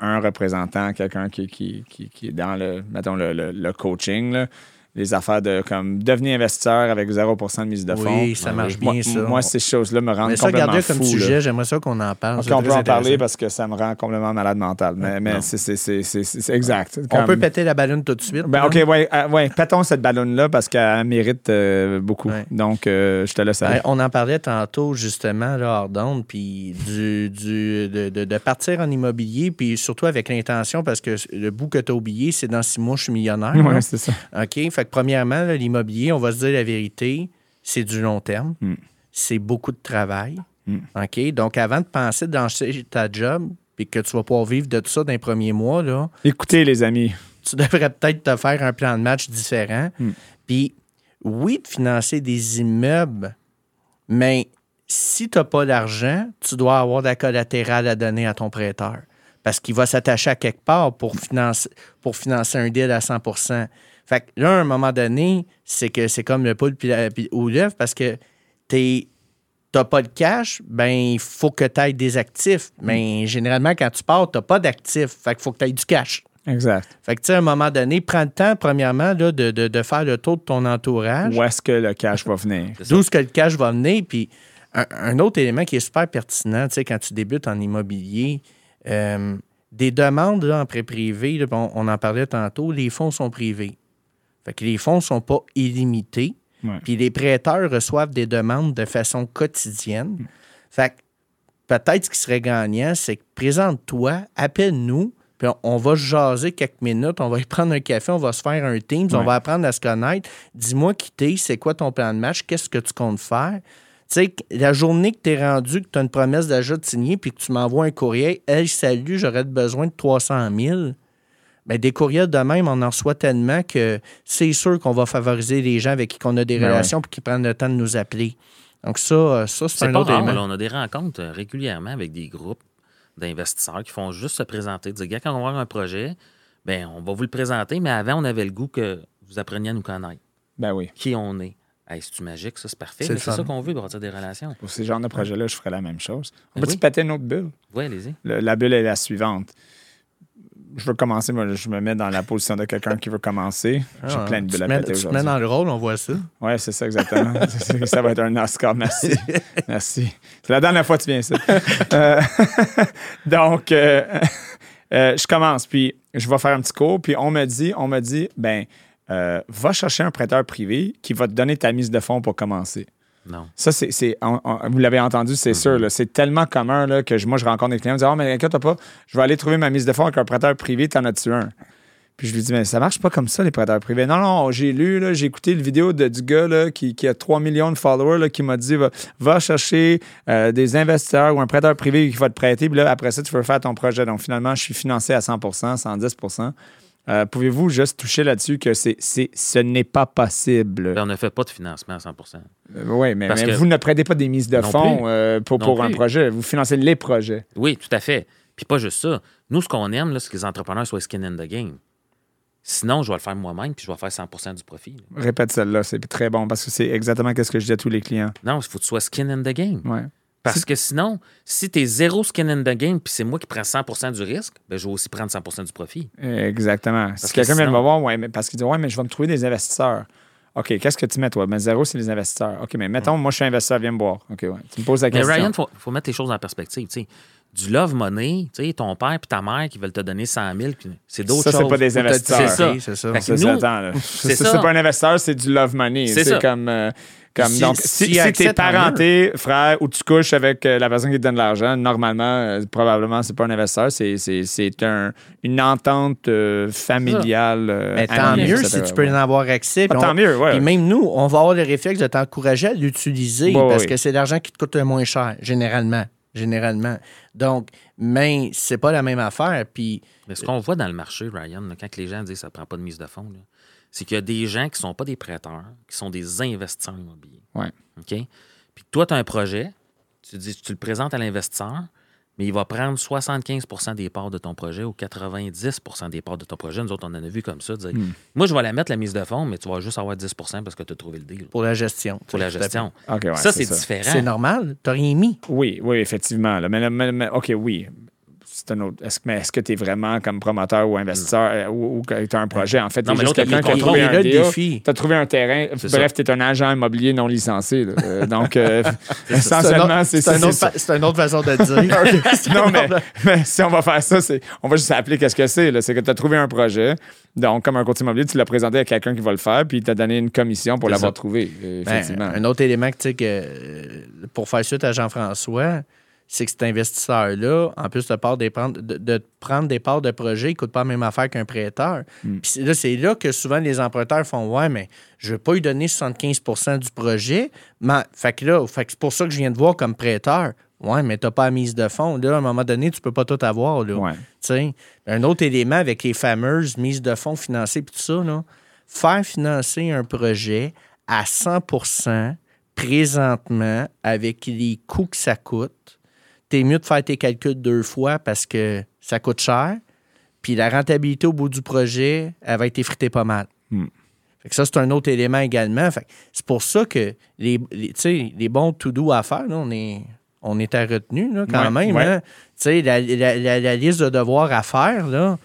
un représentant, quelqu'un qui, qui, qui, qui est dans le, mettons, le, le- le coaching, là. Les affaires de comme devenir investisseur avec 0% de mise de fonds. Oui, ça marche moi, bien, ça. moi, ces choses-là me rendent mais ça, complètement regardez fou. comme là. sujet, j'aimerais ça qu'on en parle. Ok, c'est on peut en parler parce que ça me rend complètement malade mental. Mais, mais c'est, c'est, c'est, c'est- c'est exact. On peut péter la ballonne tout de suite. Ben. OK, ouais, euh, ouais, pétons cette ballonne-là parce qu'elle mérite euh, beaucoup. Ouais. Donc, euh, je te laisse aller. Ben, on en parlait tantôt, justement, là, hors d'onde, puis du, du- de, de- de partir en immobilier, puis surtout avec l'intention, parce que le bout que tu as oublié, c'est dans six mois, je suis millionnaire. Ouais, c'est ça. OK? Fait que, premièrement, l'immobilier, on va se dire la vérité, c'est du long terme. Mm. C'est beaucoup de travail. Mm. OK? Donc, avant de penser lancer ta job, puis que tu vas pouvoir vivre de tout ça dans les premiers mois, là, Écoutez, les amis. tu devrais peut-être te faire un plan de match différent. Mm. Puis, oui, de financer des immeubles, mais si tu n'as pas d'argent, tu dois avoir de la collatérale à donner à ton prêteur. Parce qu'il va s'attacher à quelque part pour financer, pour financer un deal à 100 Fait que là, à un moment donné, c'est que c'est comme le poule puis la- puis- ou l'œuf parce que tu n'as pas de cash, ben il faut que tu aies des actifs. Mais généralement, quand tu pars, tu n'as pas d'actifs. Fait qu'il faut que tu aies du cash. Exact. Fait que, tu sais, à un moment donné, prends le temps, premièrement, là, de, de- de faire le tour de ton entourage. Où est-ce que le cash va venir? D'où est-ce que le cash va venir? Puis, un, un autre élément qui est super pertinent, tu sais, quand tu débutes en immobilier, euh, des demandes là, en prêt privé, là, bon, on en parlait tantôt, les fonds sont privés. Fait que les fonds ne sont pas illimités. Ouais. Puis les prêteurs reçoivent des demandes de façon quotidienne. Fait que peut-être ce qui serait gagnant, c'est que présente-toi, appelle-nous, puis on, on va jaser quelques minutes, on va y prendre un café, on va se faire un team, on va apprendre à se connaître. Dis-moi qui t'es, c'est quoi ton plan de match, qu'est-ce que tu comptes faire? Tu sais, la journée que tu es rendu, que tu as une promesse d'achat de signer, puis que tu m'envoies un courriel, Hey, salut, j'aurais besoin de 300 000. Bien, des courriels de même, on en reçoit tellement que c'est sûr qu'on va favoriser les gens avec qui on a des Ben relations puis qui prennent le temps de nous appeler. Donc, ça, euh, ça c'est C'est un pas autre rare, là, on a des rencontres euh, régulièrement avec des groupes d'investisseurs qui font juste se présenter, dire gars, quand on va avoir un projet, ben on va vous le présenter, mais avant, on avait le goût que vous appreniez à nous connaître, Ben oui. qui on est. Hey, c'est-tu magique, ça, c'est parfait. C'est C'est ça qu'on veut, bâtir des relations. Pour ces genres de projets-là, je ferais la même chose. On Ben peut-tu oui. péter une autre bulle? Oui, allez-y. Le- la bulle est la suivante. Je veux commencer, moi, je me mets dans la position de quelqu'un qui veut commencer. J'ai Ah, plein de bulles à péter Tu te mets aujourd'hui. dans le rôle, on voit ça. Oui, c'est ça, exactement. Ça va être un Oscar. Merci. Merci. C'est la dernière fois que tu viens ici. Euh, donc, euh, euh, je commence, puis je vais faire un petit cours, puis on me dit, on me dit, ben, euh, va chercher un prêteur privé qui va te donner ta mise de fonds pour commencer. Non. Ça, c'est, vous l'avez entendu, c'est sûr. là. C'est tellement commun là, que je- moi, je rencontre des clients qui me disent Oh, mais inquiète pas, je vais aller trouver ma mise de fonds avec un prêteur privé, t'en as-tu un Puis je lui dis Mais ça marche pas comme ça, les prêteurs privés. Non, non, j'ai lu, j'ai écouté le vidéo de- du gars là, qui, qui a 3 millions de followers là, qui m'a dit va, va chercher euh, des investisseurs ou un prêteur privé qui va te prêter, puis là, après ça, tu veux faire ton projet. Donc finalement, je suis financé à 100% 110 Euh, Pouvez-vous juste toucher là-dessus que c'est, ce n'est pas possible? Ben, on ne fait pas de financement à 100% oui, mais, Parce mais que- vous ne prêtez pas des mises de fonds euh, pour, un projet. Vous financez les projets. Oui, tout à fait. Puis pas juste ça. Nous, ce qu'on aime, c'est que les entrepreneurs soient skin in the game. Sinon, je vais le faire moi-même, puis je vais faire 100% du profit. là. Répète celle-là, c'est très bon parce que c'est exactement ce que je dis à tous les clients. Non, il faut que tu sois skin in the game. Ouais. Parce que sinon, si tu es zéro skin in the game, puis c'est moi qui prends 100% du risque, ben, je vais aussi prendre 100% du profit. Exactement. si que quelqu'un vient sinon- me voir, ouais, mais parce qu'il dit Ouais, mais je vais me trouver des investisseurs. OK, qu'est-ce que tu mets, toi? Mais zéro, c'est les investisseurs. OK, mais mettons, moi, je suis investisseur, viens me voir. OK, ouais. Tu me poses la Mais question. Ryan, il faut, faut mettre les choses en perspective. tu sais. Du love money, tu sais, ton père et ta mère qui veulent te donner 100 000, puis c'est d'autres Ça, choses. c'est pas des investisseurs. C'est ça. C'est ça. Ça, c'est- Ça, ça. pas un investisseur, c'est du love money. C'est ça. comme. euh, comme Si- donc, si si, si t'es parenté, frère, ou tu couches avec euh, la personne qui te donne l'argent, normalement, euh, probablement, c'est pas un investisseur, c'est, c'est, c'est un, une entente euh, familiale. euh, Mais tant amie, mieux si tu peux en avoir accès. Ah, puis tant on- mieux, ouais. Puis même nous, on va avoir le réflexe de t'encourager à l'utiliser Ouais, parce que c'est l'argent qui te coûte le moins cher, généralement. Généralement. Donc, mais c'est pas la même affaire. Puis, Mais ce qu'on voit dans le marché, Ryan, là, quand les gens disent que ça ne prend pas de mise de fonds, c'est qu'il y a des gens qui ne sont pas des prêteurs, qui sont des investisseurs immobiliers. Ouais. OK? Puis toi, tu as un projet, tu, dis, tu le présentes à l'investisseur, mais il va prendre 75% des parts de ton projet ou 90% des parts de ton projet. Nous autres, on en a vu comme ça. dire, Hmm. Moi, je vais la mettre, la mise de fonds, mais tu vas juste avoir 10% parce que tu as trouvé le deal pour la gestion. pour la gestion. Ouais, ça, c'est différent. C'est normal. T'as rien mis. Oui, oui, effectivement. là. Mais, mais- mais- OK, oui. C'est un autre. Est-ce, mais est-ce que tu es vraiment comme promoteur ou investisseur euh, ou, tu as un projet? En fait, Non, mais juste quelqu'un qui a trouvé un défi. Tu as trouvé un terrain. C'est Bref, tu es un agent immobilier non licencié. là. Euh, donc, euh, essentiellement, c'est ça. c'est une autre façon de dire. Non, mais, mais si on va faire ça, c'est, on va juste appeler qu'est-ce que c'est. là. C'est que tu as trouvé un projet. Donc, comme un courtier immobilier, tu l'as présenté à quelqu'un qui va le faire, puis il t'a donné une commission pour C'est l'avoir ça. trouvé. Ben, Effectivement. un autre élément que, tu sais, que euh, pour faire suite à Jean-François, c'est que cet investisseur-là, en plus de, part des prendre, de, de prendre des parts de projet, il ne coûte pas la même affaire qu'un prêteur. Mm. Puis c'est là, c'est là que souvent les emprunteurs font Ouais, mais je ne vais pas lui donner 75% du projet. Mais, fait que là, fait que c'est pour ça que je viens de voir comme prêteur. Ouais, mais tu n'as pas la mise de fonds. Là, à un moment donné, tu ne peux pas tout avoir. Là. Ouais. Un autre élément avec les fameuses mises de fonds financées et tout ça, là, faire financer un projet à 100% présentement avec les coûts que ça coûte, t'es mieux de faire tes calculs deux fois parce que ça coûte cher. Puis la rentabilité au bout du projet, elle va être effritée pas mal. Hmm. Fait que ça, c'est un autre élément également. C'est pour ça que les, les, bons to-do à faire, là, on est, on est à retenue là, quand Ouais, même. ouais. hein. La, la- la- la liste de devoirs à faire, là,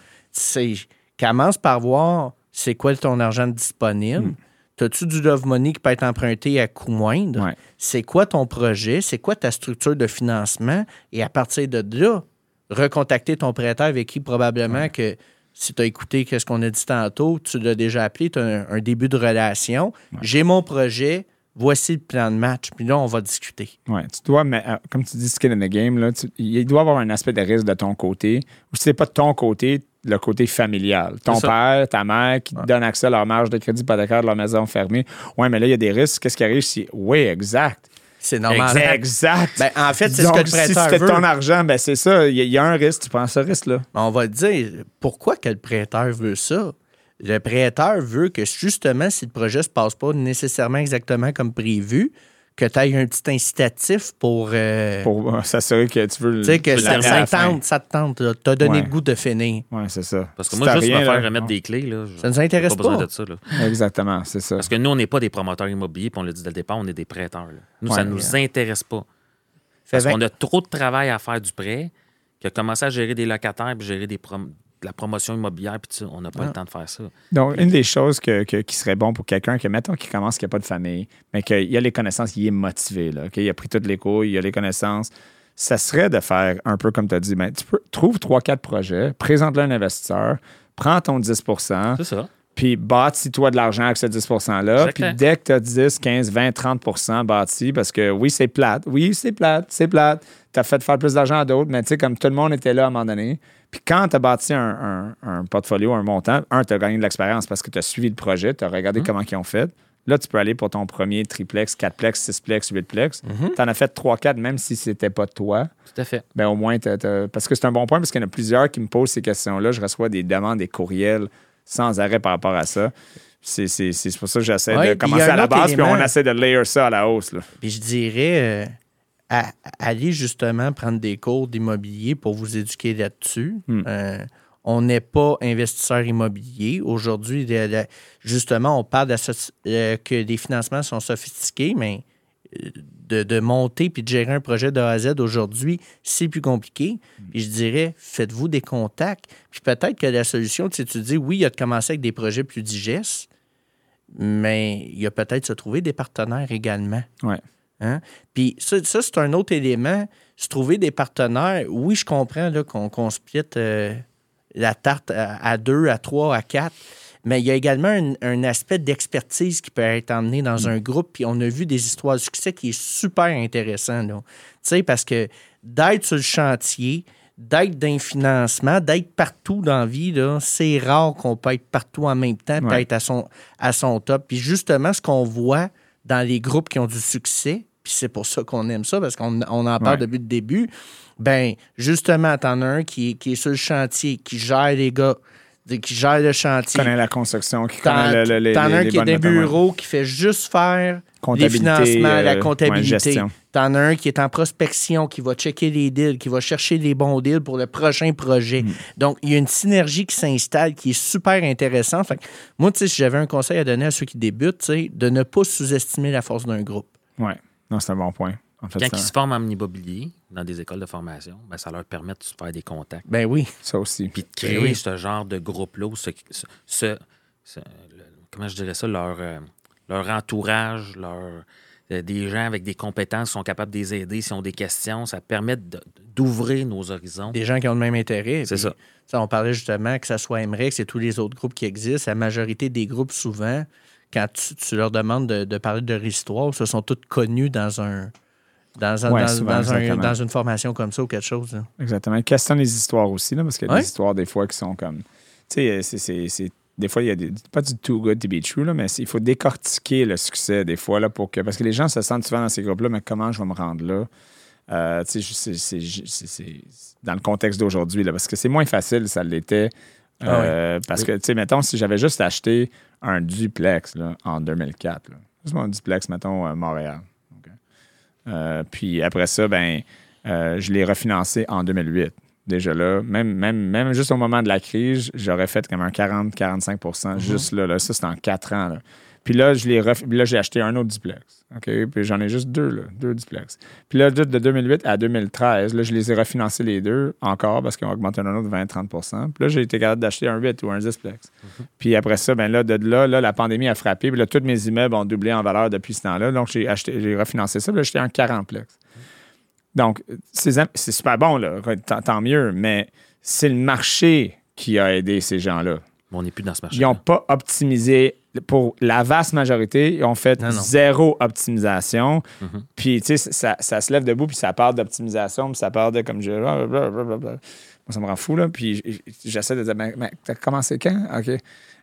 commence par voir c'est quoi ton argent disponible. Hmm. T'as-tu du love money qui peut être emprunté à coût moindre? Ouais. C'est quoi ton projet? C'est quoi ta structure de financement? Et à partir de là, recontacter ton prêteur avec qui probablement que si tu as écouté ce qu'on a dit tantôt, tu l'as déjà appelé, tu as un, un début de relation. J'ai mon projet, voici le plan de match, puis là, on va discuter. Ouais, tu dois, mais euh, comme tu dis, skin in the game, là, tu- il doit y avoir un aspect de risque de ton côté. Ou si c'est pas de ton côté, le côté familial. Ton père, ta mère qui te donne accès à leur marge de crédit hypothécaire de leur maison fermée. Ouais, mais là, il y a des risques. Qu'est-ce qui arrive si. Oui, exact. C'est normal. Exact. Ben, en fait, c'est ce que le si prêteur c'était veut. ton argent, ben c'est ça. Il y, a- il y a un risque. Tu prends ce risque-là. On va te dire pourquoi que le prêteur veut ça? Le prêteur veut que justement, si le projet se passe pas nécessairement exactement comme prévu, que tu aies un petit incitatif pour. euh, Pour euh, s'assurer que tu veux tu sais, que tu ça, tente, ça te tente. là. T'as donné Ouais. le goût de finir. Ouais, c'est ça. Parce que Si moi, juste rien, me faire là, remettre non. des clés, là, je- Ça nous intéresse pas besoin de ça. Là. Exactement, c'est ça. Parce que nous, on n'est pas des promoteurs immobiliers, puis on l'a dit dès le départ, on est des prêteurs. là. Nous, ça Ouais. ne nous intéresse pas. Parce qu'on a trop de travail à faire du prêt, que commencer à gérer des locataires, puis gérer des prom- la promotion immobilière, puis ça, on n'a pas Ah. le temps de faire ça. Donc, une des choses que, que- qui serait bon pour quelqu'un, que mettons qu'il commence, qu'il n'y a pas de famille, mais qu'il a les connaissances, il est motivé, là, qu'il a pris toutes les cours, il a les connaissances, ça serait de faire un peu comme tu as dit, ben, tu peux, trouve 3-4 projets, présente-le à un investisseur, prends ton 10 C'est ça. puis bâtis-toi de l'argent avec ce 10 %-là. Puis dès que tu as 10, 15, 20, 30 bâti, parce que oui, c'est plate. Oui, c'est plate, c'est plate. Tu as fait faire plus d'argent à d'autres, mais tu sais, comme tout le monde était là à un moment donné. Puis quand tu as bâti un, un- un portfolio, un montant, un, tu as gagné de l'expérience parce que tu as suivi le projet, tu as regardé Mm-hmm. comment ils ont fait. Là, tu peux aller pour ton premier triplex, 4plex, 6plex, 8plex. Mm-hmm. Tu en as fait 3-4, même si c'était pas toi Tout à fait. ben au moins, parce que c'est un bon point, parce qu'il y en a plusieurs qui me posent ces questions-là. Je reçois des demandes, des courriels sans arrêt par rapport à ça. C'est pour ça que j'essaie Ouais, de commencer à la base, puis on essaie de layer ça à la hausse. Là. Puis je dirais, euh, à- allez justement prendre des cours d'immobilier pour vous éduquer là-dessus. Hmm. Euh, on n'est pas investisseur immobilier. Aujourd'hui, justement, on parle euh, que les financements sont sophistiqués, mais euh, de, de monter puis de gérer un projet de A à Z aujourd'hui, c'est plus compliqué. Puis je dirais, faites-vous des contacts. Puis peut-être que la solution, tu sais, tu dis, oui, il y a de commencer avec des projets plus digestes, mais il y a peut-être se trouver des partenaires également. Ouais. Hein? Puis ça, ça, c'est un autre élément. Se trouver des partenaires, oui, je comprends qu'on qu'on split euh, la tarte à, à deux, à trois, à quatre, mais il y a également un, un aspect d'expertise qui peut être emmené dans un groupe. Puis on a vu des histoires de succès qui est super intéressant. Tu sais, parce que d'être sur le chantier, d'être dans le financement, d'être partout dans la vie, c'est rare qu'on peut être partout en même temps, Ouais. être à son, à son top. Puis justement, ce qu'on voit dans les groupes qui ont du succès, puis c'est pour ça qu'on aime ça, parce qu'on on en parle Ouais. depuis le début, ben justement, t'en as un qui, est- qui est sur le chantier, qui gère les gars, qui gère le Qui chantier. connaît la construction, qui connaît le, t'en as un qui est des méthodes, ouais. bureaux, qui fait juste faire les financements, euh, la ouais, comptabilité. T'en as un qui est en prospection, qui va checker les deals, qui va chercher les bons deals pour le prochain projet. Mm. Donc, il y a une synergie qui s'installe qui est super intéressante. Fait que moi, tu sais, si j'avais un conseil à donner à ceux qui débutent, tu sais, de ne pas sous-estimer la force d'un groupe. Ouais. Non, c'est un bon point. En fait, Quand ça, ils se forment en immobilier, dans des écoles de formation, ben, ça leur permet de se faire des contacts. Ben oui. ça aussi. Puis de créer oui. ce genre de groupe-là, où ce, ce- ce- le- comment je dirais ça, leur, euh, leur entourage, leur, euh, des gens avec des compétences qui sont capables de les aider s'ils ont des questions, ça permet de- d'ouvrir nos horizons. Des gens qui ont le même intérêt. C'est ça. On parlait justement que ce soit MREX et tous les autres groupes qui existent. La majorité des groupes, souvent, quand tu, tu leur demandes de, de parler de leur histoire, se sont tous connus dans un. Dans, un- Ouais, dans- souvent, dans un- exactement. dans une formation comme ça ou quelque chose. là. Exactement. Questionne les histoires aussi, là, parce qu'il y a Ouais. des histoires des fois qui sont comme. Tu sais, c'est-. Des fois, il y a des, pas du too good to be true, là, mais il faut décortiquer le succès des fois là, pour que. Parce que les gens se sentent souvent dans ces groupes-là, mais comment je vais me rendre là? Euh, tu sais, je- c'est- dans le contexte d'aujourd'hui, là, parce que c'est moins facile, ça l'était. Euh, Parce que, tu sais, mettons, si j'avais juste acheté un duplex là, en 2004, là, juste un duplex, mettons, à Montréal. Euh, puis après ça, ben, euh, je l'ai refinancé en 2008. Déjà là, même, même, même juste au moment de la crise, j'aurais fait comme un 40-45% juste là, là. Ça, c'est en quatre ans. Là. Puis là, je l'ai ref- là, j'ai acheté un autre duplex. OK? Puis j'en ai juste deux, là, deux duplex. Puis là, de de 2008 à 2013, là, je les ai refinancés les deux encore parce qu'ils ont augmenté un autre 20-30% Puis là, j'ai été capable d'acheter un 8 ou un 10plex. Puis après ça, ben là, de là, là, la pandémie a frappé. Puis là, tous mes immeubles ont doublé en valeur depuis ce temps-là. Donc, j'ai acheté, j'ai refinancé ça. Puis là, j'ai acheté un 40plex. Donc, c'est c'est super bon, là. Tant, tant mieux. Mais c'est le marché qui a aidé ces gens-là. Mais on n'est plus dans ce marché. Ils n'ont pas optimisé pour la vaste majorité, ils ont fait Non, non. zéro optimisation. Mhm. Puis, tu sais, ça, ça se lève debout, puis ça parle d'optimisation, puis ça parle de comme je. Moi, ça me rend fou, là. Puis j'essaie de dire, mais, mais t'as commencé quand? OK.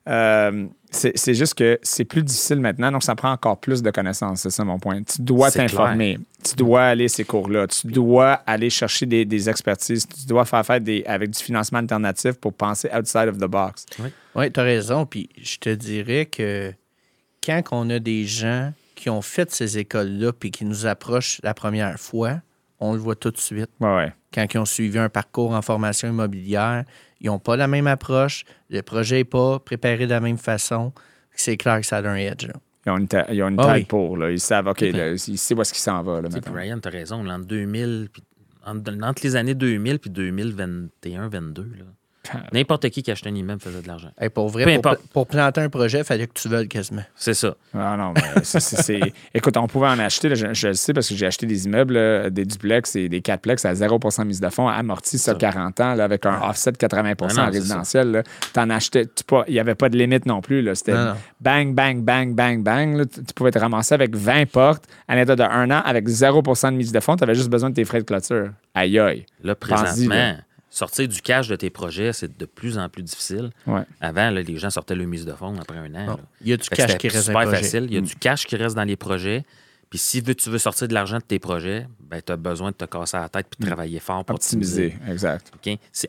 Euh, c'est juste que c'est plus difficile maintenant, donc ça prend encore plus de connaissances. C'est ça mon point. Tu dois t'informer. Tu dois aller à ces cours-là. Tu dois aller chercher des, des expertises. Tu dois faire faire des, avec du financement alternatif pour penser outside of the box. Oui, tu as raison. Puis je te dirais que quand on a des gens qui ont fait ces écoles-là puis qui nous approchent la première fois, on le voit tout de suite. Ouais, ouais. Quand ils ont suivi un parcours en formation immobilière, ils n'ont pas la même approche, le projet n'est pas préparé de la même façon. C'est clair que ça a un edge. là. Ils ont une, ta- ils ont une Ah oui. pour. Là. Ils savent, OK, là, ils savent où est-ce qu'il s'en va. Là. Ryan, tu as raison, 2000, puis entre, entre les années 2000 puis 2021-22, n'importe qui qui achetait un immeuble faisait de l'argent. Hey, pour vrai, pour, planter un projet, il fallait que tu veuilles quasiment. C'est ça. Ah non, mais Écoute, on pouvait en acheter, là, je, je le sais parce que j'ai acheté des immeubles, là, des duplex et des quatreplex à 0% mise de fonds, amorti sur 40 ans, là, avec un offset de 80 Ah non, résidentiel. T'en achetais, tu pas- il n'y avait pas de limite non plus. là. C'était bang, bang, bang, bang, bang. là. Tu, tu pouvais te ramasser avec 20 portes à l'état de un an avec 0% de mise de fonds. Tu avais juste besoin de tes frais de clôture. Aïe, aïe. Là, présentement. Sortir du cash de tes projets, c'est de plus en plus difficile. Ouais. Avant, là, les gens sortaient le mise de fonds après un an. Il y a du Fait que cash c'était qui reste dans super le projet. facile. Il y a Mm. du cash qui reste dans les projets. Puis si tu veux sortir de l'argent de tes projets, ben, tu as besoin de te casser la tête puis de travailler fort pour optimiser. Mm. Optimisé, exact.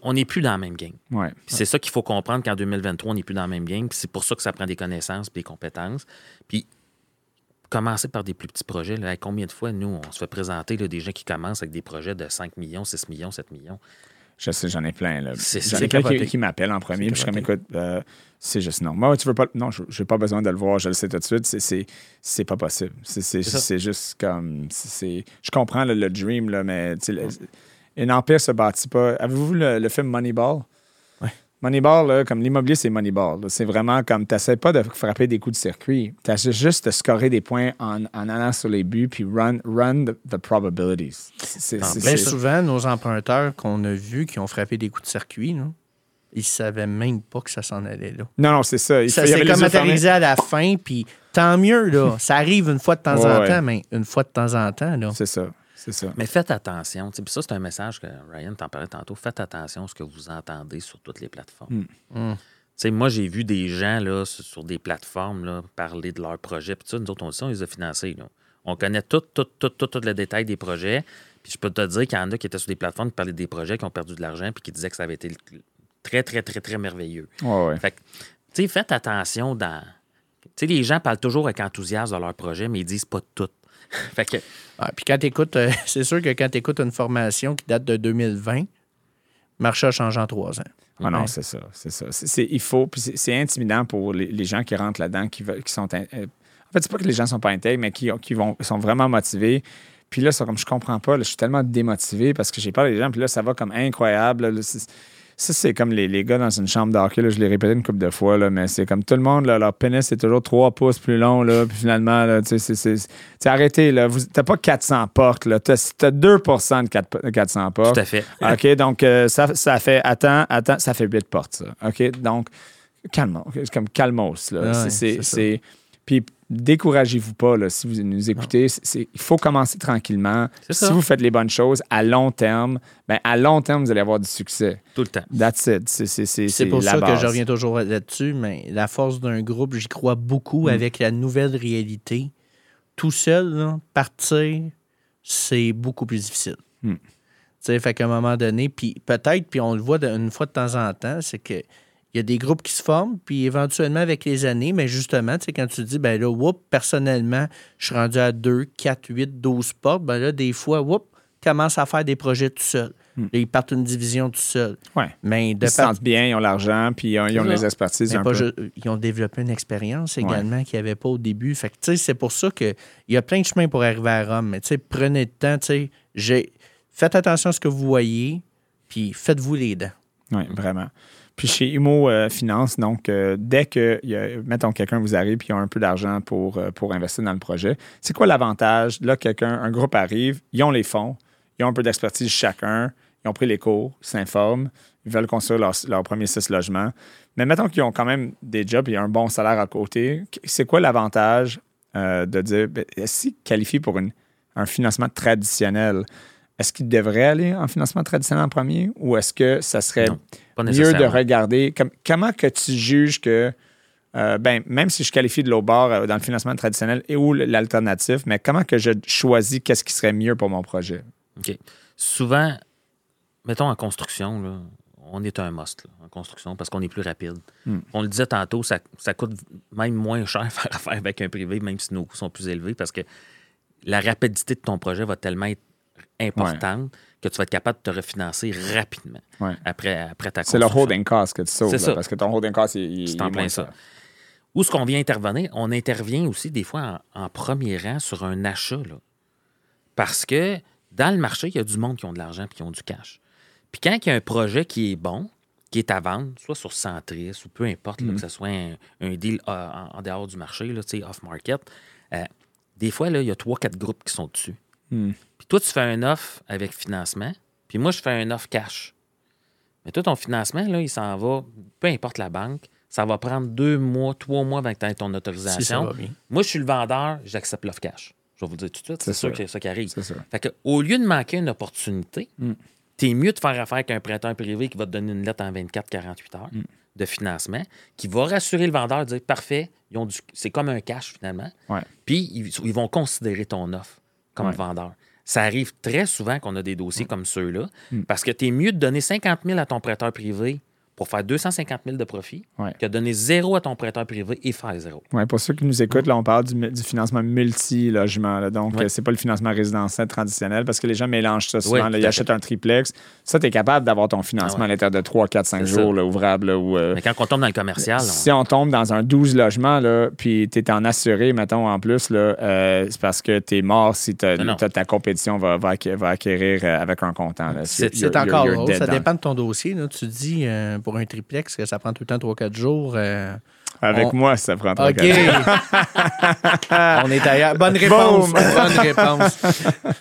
On n'est plus dans la même game. Ouais. C'est ça qu'il faut comprendre qu'en 2023, on n'est plus dans la même game. Puis c'est pour ça que ça prend des connaissances puis des compétences. Puis commencer par des plus petits projets. Là. Combien de fois, nous, on se fait présenter là, des gens qui commencent avec des projets de 5 millions, 6 millions, 7 millions? Je sais, j'en ai plein. Là. C'est- J'en c'est ai plein qui, qui m'appellent en premier. Puis je suis comme, écoute, euh, c'est juste non. Moi, tu veux pas. Non, je n'ai pas besoin de le voir, je le sais tout de suite. C'est- pas possible. C'est juste comme. c'est- Je comprends le, le dream, là, mais tu sais, le- un empire se bâtit pas. Avez-vous vu le, le film Moneyball? Moneyball, là, comme l'immobilier, c'est Moneyball. C'est vraiment comme, tu n'essaies pas de frapper des coups de circuit. Tu essaies juste de scorer des points en, en allant sur les buts, puis run, run the, the probabilities. Bien souvent, nos emprunteurs qu'on a vus qui ont frappé des coups de circuit, là, ils savaient même pas que ça s'en allait là. Non, non, c'est ça. Il Ça s'est comme matérialisé à la fin, puis tant mieux, là. Ça arrive une fois de temps Ouais, en ouais. temps, mais une fois de temps en temps, là. C'est ça. C'est ça. Mais faites attention. Puis ça, c'est un message que Ryan t'en parlait tantôt. Faites attention à ce que vous entendez sur toutes les plateformes. Mm. Tu sais, moi, j'ai vu des gens là, sur des plateformes là, parler de leurs projets. Puis ça, nous autres, on, dit ça, on les a financés. là. On connaît tout, tout, tout, tout, tout le détail des projets. Puis je peux te dire qu'il y en a qui étaient sur des plateformes qui parlaient des projets, qui ont perdu de l'argent, puis qui disaient que ça avait été très, très, très, très merveilleux. Ouais, ouais. Fait que, tu sais, faites attention dans. Tu sais, les gens parlent toujours avec enthousiasme de leur projet, mais ils disent pas tout. fait que, Ah, puis quand tu écoutes, c'est sûr que quand tu écoutes une formation qui date de 2020, le marché a changé en trois ans. Ah non, c'est ça. C'est ça. C'est- c'est- il faut. Puis c'est- c'est intimidant pour les, les gens qui rentrent là-dedans, qui, sont. in- euh, en fait, c'est pas que les gens sont pas intègres, mais qui, qui vont, sont vraiment motivés. Puis là, c'est comme je comprends pas, là, je suis tellement démotivé parce que j'ai peur des gens, puis là, ça va comme incroyable. là, là, c'est- ça, c'est comme les, les gars dans une chambre d'hockey, je l'ai répété une couple de fois, là, mais c'est comme tout le monde, là, leur pénis est toujours 3 pouces plus long, là, puis finalement, là, tu sais, arrêtez, t'as pas 400 portes, là, t'as, t'as 2 de quatre- de 400 portes. tout à fait. OK, donc euh, ça, ça fait. Attends, attends, ça fait huit portes, ça. OK, donc calmos. C'est comme calmos, là. Ouais, C'est- Puis découragez-vous pas, là, si vous nous écoutez. Il faut commencer tranquillement. Si vous faites les bonnes choses à long terme, ben, à long terme, vous allez avoir du succès. Tout le temps. That's it. C'est, pour la ça que je reviens toujours là-dessus, mais la force d'un groupe, j'y crois beaucoup Mm. avec la nouvelle réalité. Tout seul, là, partir, c'est beaucoup plus difficile. Mm. Tu sais, fait qu'à un moment donné, puis peut-être, puis on le voit une fois de temps en temps, c'est que il y a des groupes qui se forment, puis éventuellement avec les années, mais justement, tu sais, quand tu dis, ben là, whoop, personnellement, je suis rendu à 2, 4, 8, 12 portes, ben là, des fois, whoop, commence à faire des projets tout seul. Là, ils partent une division tout seul. Ouais. Mais de Ils se sentent bien, ils ont l'argent, puis ils ont, ils ont C'est les expertises un peu. ils ont développé une expérience également qu'il n'y avait pas au début. Fait que, tu sais, c'est pour ça qu'il y a plein de chemins pour arriver à Rome. Mais, tu sais, prenez le temps, tu sais. Faites attention à ce que vous voyez, puis faites-vous les dents. Oui, vraiment. Puis chez Imo euh, Finance, donc, euh, dès que, y a- mettons, quelqu'un vous arrive et ont un peu d'argent pour, euh, pour investir dans le projet, c'est quoi l'avantage? Là, quelqu'un, un groupe arrive, ils ont les fonds, ils ont un peu d'expertise chacun, ils ont pris les cours, s'informent, ils veulent construire leur, leur premier six logements. Mais mettons qu'ils ont quand même des jobs et un bon salaire à côté. C'est quoi l'avantage de dire, ben, s'ils qualifient pour une, un financement traditionnel, est-ce qu'ils devraient aller en financement traditionnel en premier ou est-ce que ça serait Non, mieux de regarder comme- comment que tu juges que euh, ben, même si je qualifie de l'eau bord euh, dans le financement traditionnel et ou l'alternatif, mais comment que je choisis qu'est-ce qui serait mieux pour mon projet? OK. Souvent, mettons en construction, là, on est un must là, en construction parce qu'on est plus rapide. Hmm. On le disait tantôt, ça, ça coûte même moins cher faire affaire avec un privé, même si nos coûts sont plus élevés, parce que la rapidité de ton projet va tellement être importante que tu vas être capable de te refinancer rapidement après, après ta C'est le holding cost que tu sauves, C'est là, ça. parce que ton holding cost, il, il en est plein ça. cher. Où est-ce qu'on vient intervenir? On intervient aussi des fois en, en premier rang sur un achat. Là. Parce que dans le marché, il y a du monde qui ont de l'argent et qui ont du cash. Puis quand il y a un projet qui est bon, qui est à vendre, soit sur Centris ou peu importe, là, que ce soit un, un deal euh, en, en dehors du marché, off-market, euh, des fois, là, il y a trois, quatre groupes qui sont dessus. Hmm. Puis toi, tu fais un offre avec financement, puis moi, je fais un offre cash. Mais toi, ton financement, là, il s'en va, peu importe la banque, ça va prendre deux mois, trois mois avant que tu aies ton autorisation. Moi, je suis le vendeur, j'accepte l'offre cash. Je vais vous le dire tout de suite, c'est sûr que c'est ça qui arrive. Fait que, au lieu de manquer une opportunité, Mm. t'es mieux de faire affaire avec un prêteur privé qui va te donner une lettre en 24-48 heures Mm. de financement, qui va rassurer le vendeur, dire parfait, c'est comme un cash finalement. Ouais. Puis ils, ils vont considérer ton offre comme Ouais. vendeur. Ça arrive très souvent qu'on a des dossiers comme ceux-là, Mm. parce que tu es mieux de donner 50 000 à ton prêteur privé pour faire 250 000 de profit Ouais. que donner zéro à ton prêteur privé et faire zéro. Ouais, pour ceux qui nous écoutent, là, on parle du, du financement multi-logement. Donc, Ouais. c'est pas le financement résidentiel traditionnel parce que les gens mélangent ça souvent. Oui, là. ils achètent un triplex. Ça, tu es capable d'avoir ton financement Ah ouais. à l'intérieur de 3, 4, 5 C'est jours, là, ouvrable. là, euh, Mais quand on tombe dans le commercial, on- Si on tombe dans un 12 logements, là, puis tu es en assuré, mettons, en plus, là, euh, c'est parce que tu es mort si Non, non. ta compétition va, va, acquérir, va acquérir, euh, avec un comptant. C'est- encore Ça dépend de ton dossier. là. Tu dis euh, pour un triplex que ça prend tout le temps 3-4 jours. euh, Avec On- moi, ça prend trois OK. quatre- On est ailleurs. Bonne réponse. Bonne réponse.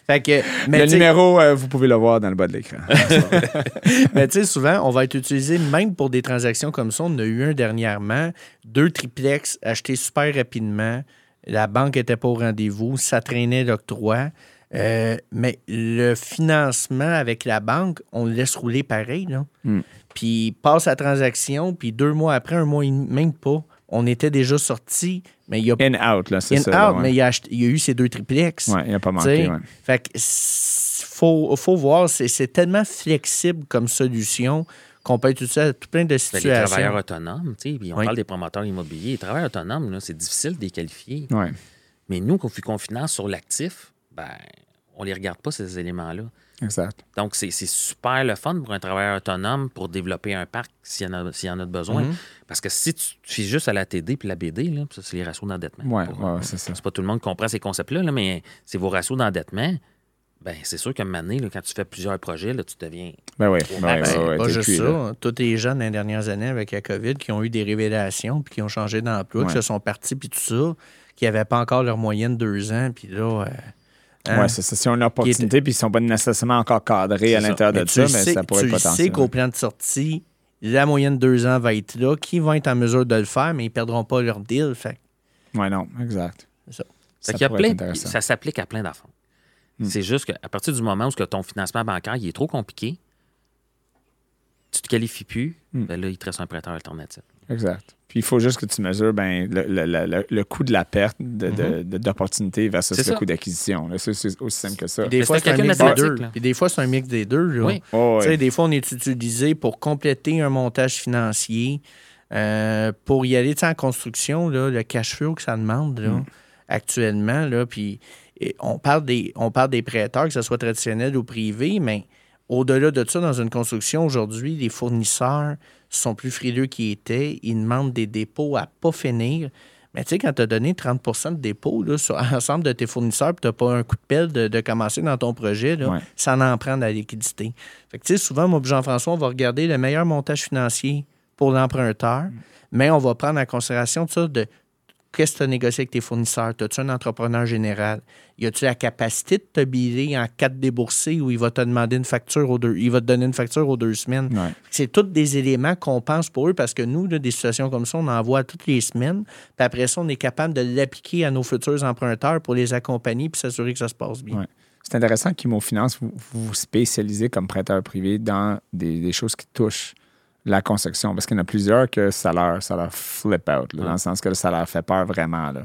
fait que, mais Le numéro, euh, vous pouvez le voir dans le bas de l'écran. Mais tu sais, souvent, on va être utilisé même pour des transactions comme ça. On a eu un dernièrement, deux triplex achetés super rapidement. La banque n'était pas au rendez-vous, ça traînait l'octroi. Euh, mais le financement avec la banque, on le laisse rouler pareil. Là. Hmm. Puis passe la transaction, puis deux mois après, un mois même pas, on était déjà sorti, mais il y a In-out, là, c'est in ça. là, out, ouais. mais il a, acheté- il y a eu ces deux triplex. Ouais, il n'a pas manqué. ouais. Fait que faut, faut voir, c'est tellement flexible comme solution qu'on peut être utile à tout plein de Ben, les situations. travailleurs autonomes, tu sais, puis on Oui. parle des promoteurs immobiliers. Les travailleurs autonomes, là, c'est difficile de les qualifier. Ouais. Mais nous, quand on finance sur l'actif, ben, on les regarde pas, ces éléments-là. Exact. Donc, c'est super le fun pour un travailleur autonome pour développer un parc s'il y, en a- s'il y en a de besoin. Mhm. Parce que si tu fies juste à la TD puis la BD, là, ça, c'est les ratios d'endettement. Pour- ouais, c'est ça. C'est pas tout le monde qui comprend ces concepts-là, là, mais c'est vos ratios d'endettement. Ben, c'est sûr qu'à un moment donné, là, quand tu fais plusieurs projets, là, tu deviens. Ben oui. Ben, Ben, Ben, ouais, pas t'es juste cuit, ça. là. hein. Tous les jeunes dans les dernières années avec la COVID qui ont eu des révélations puis qui ont changé d'emploi, qui se sont partis puis tout ça, qui n'avaient pas encore leur moyenne de deux ans, puis là. euh, hein, Ouais, c'est ça. Si on a une opportunité, puis ils ne sont pas nécessairement encore cadrés à l'intérieur de tu ça, mais sais, ça pourrait tu être le potentiel. sais qu'au plan de sortie, la moyenne de deux ans va être là. Qui vont être en mesure de le faire, mais ils ne perdront pas leur deal. Fait Ouais, non, exact. C'est ça. Ça plein, ça s'applique à plein d'affaires. Hmm. C'est juste qu'à partir du moment où ce que ton financement bancaire il est trop compliqué, tu te qualifies plus, Hmm. ben là, il te reste un prêteur alternatif. Exact. Puis il faut juste que tu mesures ben, le, le- le- le- le coût de la perte de- de- de- d'opportunité versus le coût d'acquisition. C'est aussi simple que ça. Puis des fois, c'est un mix des deux. Puis des fois, c'est un mix des deux. là. Oui. Oh, Tu sais, ouais. Des fois, on est utilisé pour compléter un montage financier. euh, pour y aller en construction, là, le cash flow que ça demande là, Mm. actuellement, là, puis et on, parle des, on parle des prêteurs, que ce soit traditionnel ou privé, mais au-delà de ça, dans une construction, aujourd'hui, les fournisseurs sont plus frileux qu'ils étaient. Ils demandent des dépôts à pas finir. Mais tu sais, quand tu as donné 30% de dépôt là, sur l'ensemble de tes fournisseurs, puis tu n'as pas un coup de pelle de, de commencer dans ton projet, là, Ouais. ça en prend de la liquidité. Fait que, tu sais, souvent, moi Jean-François, on va regarder le meilleur montage financier pour l'emprunteur, mais on va prendre en considération tout ça de Qu'est-ce que tu as négocié avec tes fournisseurs? As-tu un entrepreneur général? Y a-tu la capacité de te biler en quatre déboursés où il va te demander une facture aux deux, il va te donner une facture aux deux semaines? Ouais. C'est tous des éléments qu'on pense pour eux parce que nous, là, des situations comme ça, on en voit toutes les semaines. Puis après ça, on est capable de l'appliquer à nos futurs emprunteurs pour les accompagner puis s'assurer que ça se passe bien. Ouais. C'est intéressant qu'Imo Finance, vous vous vous spécialisez comme prêteur privé dans des, des choses qui touchent la construction. Parce qu'il y en a plusieurs que ça leur, ça leur flip out, là, dans le sens que ça leur fait peur vraiment. là.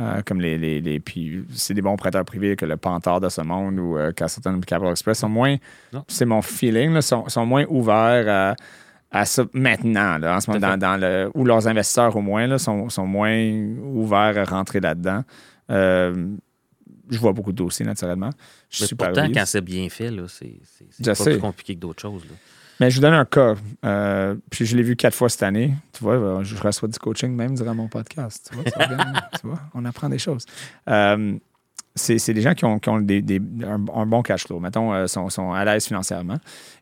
Euh, comme les, les, les- Puis c'est des bons prêteurs privés que le Pantard de ce monde ou euh, Castleton Capital Express sont moins. C'est mon feeling, là, sont, sont moins ouverts à, à ça maintenant, là, en ce moment, dans, dans le, ou leurs investisseurs au moins là, sont, sont moins ouverts à rentrer là-dedans. Euh, je vois beaucoup de dossiers, naturellement. Je Mais suis pourtant, quand c'est bien fait, là, c'est pas sais. plus compliqué que d'autres choses. là. Mais je vous donne un cas. euh, puis je l'ai vu quatre fois cette année. Tu vois, euh, je reçois du coaching même durant mon podcast. Tu vois, ça va bien, tu vois, on apprend des choses. Euh, c'est des gens qui ont, qui ont des- des- un, un bon cash flow, mettons, euh, sont, sont à l'aise financièrement.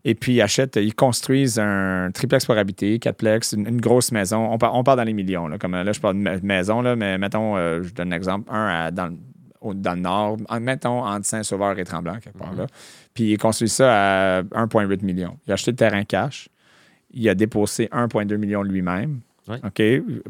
Et puis, ils achètent, ils construisent un triplex pour habiter, quatreplex, une, une grosse maison. On part, on part dans les millions. Là, comme là, je parle de ma- maison, là, mais mettons, euh, je donne un exemple, un à- dans, au- dans le nord, en- mettons entre Saint-Sauveur et Tremblant, quelque part là. Puis il construit ça à 1,8 million. Il a acheté le terrain cash. Il a déposé 1,2 million lui-même. Ouais. OK?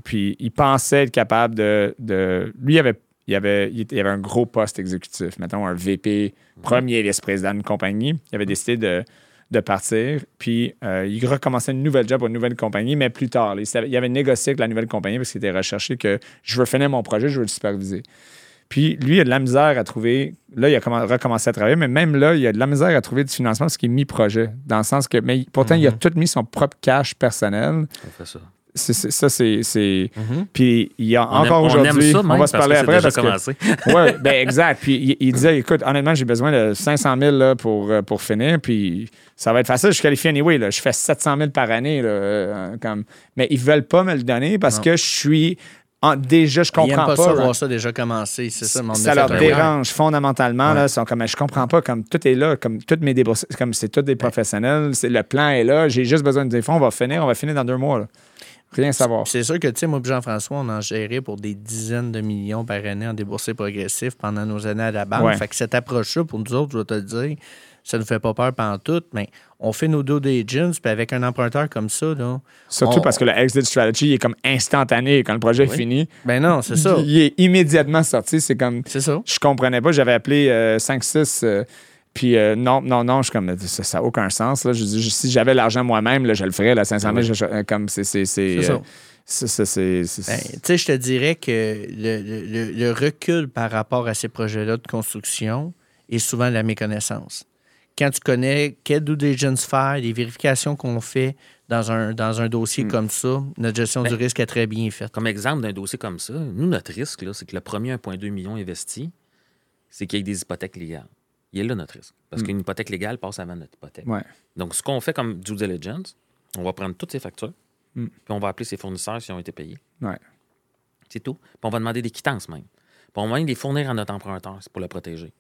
Puis il pensait être capable de. de- lui, il avait, il, avait, il avait un gros poste exécutif, mettons un VP, premier vice-président d'une compagnie. Il avait décidé de, de partir. Puis euh, il recommençait une nouvelle job pour une nouvelle compagnie, mais plus tard. Il, savait- il avait négocié avec la nouvelle compagnie parce qu'il était recherché que je veux finir mon projet, je veux le superviser. Puis lui, il a de la misère à trouver. Là, il a commen- recommencé à travailler, mais même là, il a de la misère à trouver du financement parce qu'il est mi-projet. Dans le sens que. Mais pourtant, il a tout mis son propre cash personnel. On fait ça. C'est- c'est- ça, c'est. c'est- Puis il y a On encore aujourd'hui. On va se parler après parce déjà que. commencé. Oui, ben exact. Puis il, il disait écoute, honnêtement, j'ai besoin de 500 000 là, pour, euh, pour finir. Puis ça va être facile. Je qualifie anyway. Là. Je fais 700 000 par année. Là, euh, comme... Mais ils veulent pas me le donner parce Non. que je suis. En- déjà, je Ils comprends pas, pas. ça, voir ça déjà commencé. C'est ça, mon ça leur dérange fondamentalement. Là, Ouais. ils sont comme, je comprends pas, comme tout est là, comme toutes mes déboursés, comme c'est tous des professionnels, c'est, le plan est là, j'ai juste besoin de des fonds, on va finir, on va finir dans deux mois. là. Rien savoir. C'est sûr que, tu sais, moi et Jean-François, on en gérait pour des dizaines de millions par année en déboursés progressifs pendant nos années à la banque. Ouais. Fait que cette approche-là, pour nous autres, je vais te le dire, ça ne nous fait pas peur pendant tout, mais on fait nos due diligence, puis avec un emprunteur comme ça, là, Surtout on- parce que le exit strategy est comme instantané quand le projet est fini. ben non, c'est ça. Il est immédiatement sorti. C'est comme, C'est ça. je comprenais pas, j'avais appelé 5-6. puis euh, non, non, non, je suis comme, ça n'a aucun sens. Là. Je dis, je- si j'avais l'argent moi-même, là, je le ferais, là, 500 000, je- comme c'est. C'est ça. euh, Ben, tu sais, je te dirais que le- le recul par rapport à ces projets-là de construction est souvent la méconnaissance. Quand tu connais quel due diligence faire, les vérifications qu'on fait dans un, dans un dossier Hmm. comme ça, notre gestion Ben, du risque est très bien faite. Comme exemple d'un dossier comme ça, nous, notre risque, c'est que le premier 1,2 million investi, c'est qu'il y ait des hypothèques légales. Il est là notre risque. Parce qu'une hypothèque légale passe avant notre hypothèque. Hmm. Ouais. Donc, ce qu'on fait comme due diligence, on va prendre toutes ces factures, Mm. puis on va appeler ses fournisseurs s'ils ont été payés. Ouais. C'est tout. Puis on va demander des quittances même. Puis on va même les fournir à notre emprunteur, c'est pour le protéger.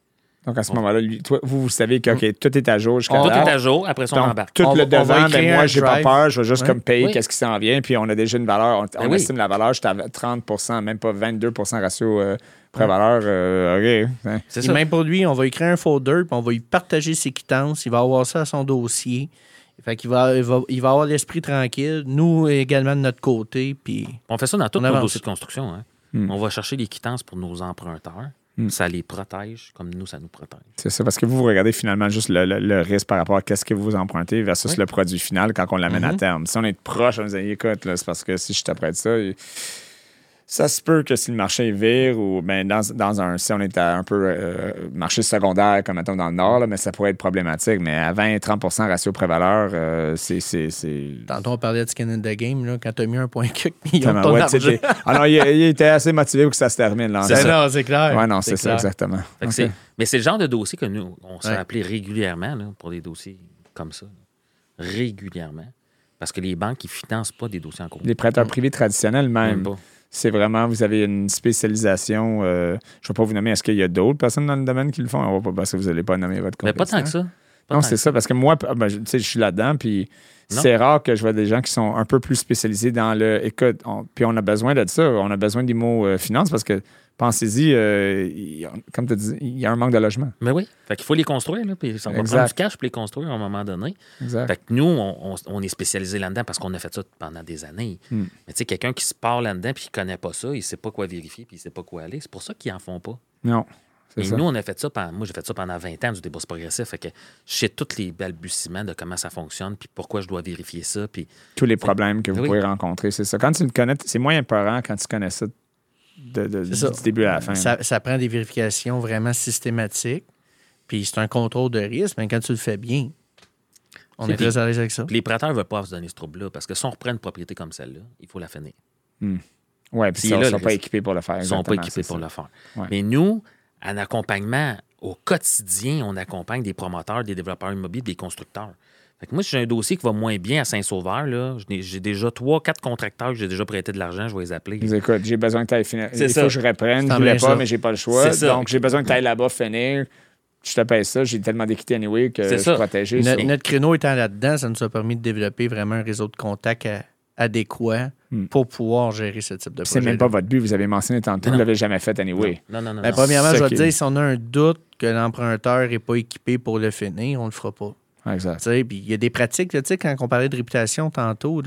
Donc à ce moment-là, lui- toi, vous, vous savez que OK, tout est à jour jusqu'à On- Tout date. est à jour, après ça, on Donc, embarque. tout On le va- on va devant, écrire ben moi, un j'ai pas drive. peur, je vais juste comme payer Oui. qu'est-ce qui s'en vient, puis on a déjà une valeur, on, on Ben oui. estime la valeur, j'étais à 30% même pas 22% ratio euh, pré-valeur. euh, OK. hein. C'est ça. même pour lui, on va écrire un folder, puis on va lui partager ses quittances. Il va avoir ça à son dossier. Fait qu'il va, il va, il va avoir l'esprit tranquille. Nous également de notre côté. Puis On fait ça dans tous On nos avance. dossiers de construction. hein. Mm. On va chercher les quittances pour nos emprunteurs. Mm. Ça les protège comme nous, ça nous protège. C'est ça, parce que vous, vous regardez finalement juste le, le- le risque par rapport à qu'est-ce que vous empruntez versus Oui. le produit final quand on l'amène à Mhm. terme. Si on est proche, on nous dit, écoute, là, c'est parce que si je t'apprête ça, il- ça se peut que si le marché vire ou ben, dans, dans un, si on est à un peu euh, marché secondaire, comme mettons dans le Nord, là, mais ça pourrait être problématique. Mais à 20-30% ratio prévaleur, euh, c'est. c'est, c'est... tantôt, on parlait de skin in the game. Là, quand tu as mis un point millions de Tellement, ton ouais, argent. Ah non, il, il était assez motivé pour que ça se termine. Là, C'est. Non, c'est clair. Ouais, non, c'est, ça, exactement. Mais c'est le genre de dossier que nous, on s'est Ouais. appelé régulièrement là, pour des dossiers comme ça. Régulièrement. Parce que les banques, ils financent pas des dossiers en cours. Les prêteurs privés traditionnels, même. Même pas. C'est vraiment, vous avez une spécialisation. euh, je ne vais pas vous nommer, est-ce qu'il y a d'autres personnes dans le domaine qui le font? On va pas, parce que vous n'allez pas nommer votre Mais pas tant que ça. Non, c'est ça, parce que moi, ben, je, je suis là-dedans, puis c'est rare que je vois des gens qui sont un peu plus spécialisés dans le. Écoute, puis on a besoin de ça. On a besoin des mots euh, finance parce que pensez-y, euh, comme tu dis, il y a un manque de logement. Mais oui. Fait qu'il faut les construire, là, puis ça va prendre du cash pour les construire à un moment donné. Exact. Fait que nous, on, est spécialisé là-dedans parce qu'on a fait ça pendant des années. Hmm. Mais tu sais, quelqu'un qui se part là-dedans puis qui connaît pas ça, il sait pas quoi vérifier puis il sait pas quoi aller. C'est pour ça qu'ils en font pas. Non. Et nous, on a fait ça pendant, moi, j'ai fait ça pendant 20 ans du débourse progressif. Fait que je sais tous les balbutiements de comment ça fonctionne, puis pourquoi je dois vérifier ça. Puis, Tous les problèmes que vous pouvez rencontrer, c'est ça. Quand tu le connais, c'est moins important quand tu connais ça, de, du début à la fin. Ça, prend des vérifications vraiment systématiques, puis c'est un contrôle de risque, mais quand tu le fais bien, on est très à l'aise avec ça. les prêteurs ne veulent pas se donner ce trouble-là, parce que si on reprend une propriété comme celle-là, il faut la finir. Hmm. Oui, puis ils ne sont pas équipés pour le faire. Ils ne sont pas équipés pour le faire. Mais nous, en accompagnement au quotidien, on accompagne des promoteurs, des développeurs immobiliers, des constructeurs. Fait que moi, si j'ai un dossier qui va moins bien à Saint-Sauveur, j'ai déjà trois, quatre contracteurs que j'ai déjà prêté de l'argent, je vais les appeler. Écoute, j'ai besoin que tu ailles finir. Il faut que je reprenne. Je ne voulais pas, mais j'ai pas le choix. Donc, j'ai besoin que tu ailles là-bas finir. Je te paye ça. J'ai tellement d'équité anyway que je suis protégé. Notre, notre, créneau étant là-dedans, ça nous a permis de développer vraiment un réseau de contacts adéquat hmm. pour pouvoir gérer ce type de projet. C'est même pas votre but. Vous avez mentionné tantôt, vous ne l'avez jamais fait anyway. Non, non, non. Ben, premièrement, je vais te dire, si on a un doute que l'emprunteur n'est pas équipé pour le finir, on ne le fera pas. Exact. il y a des pratiques, tu sais, quand on parlait de réputation tantôt,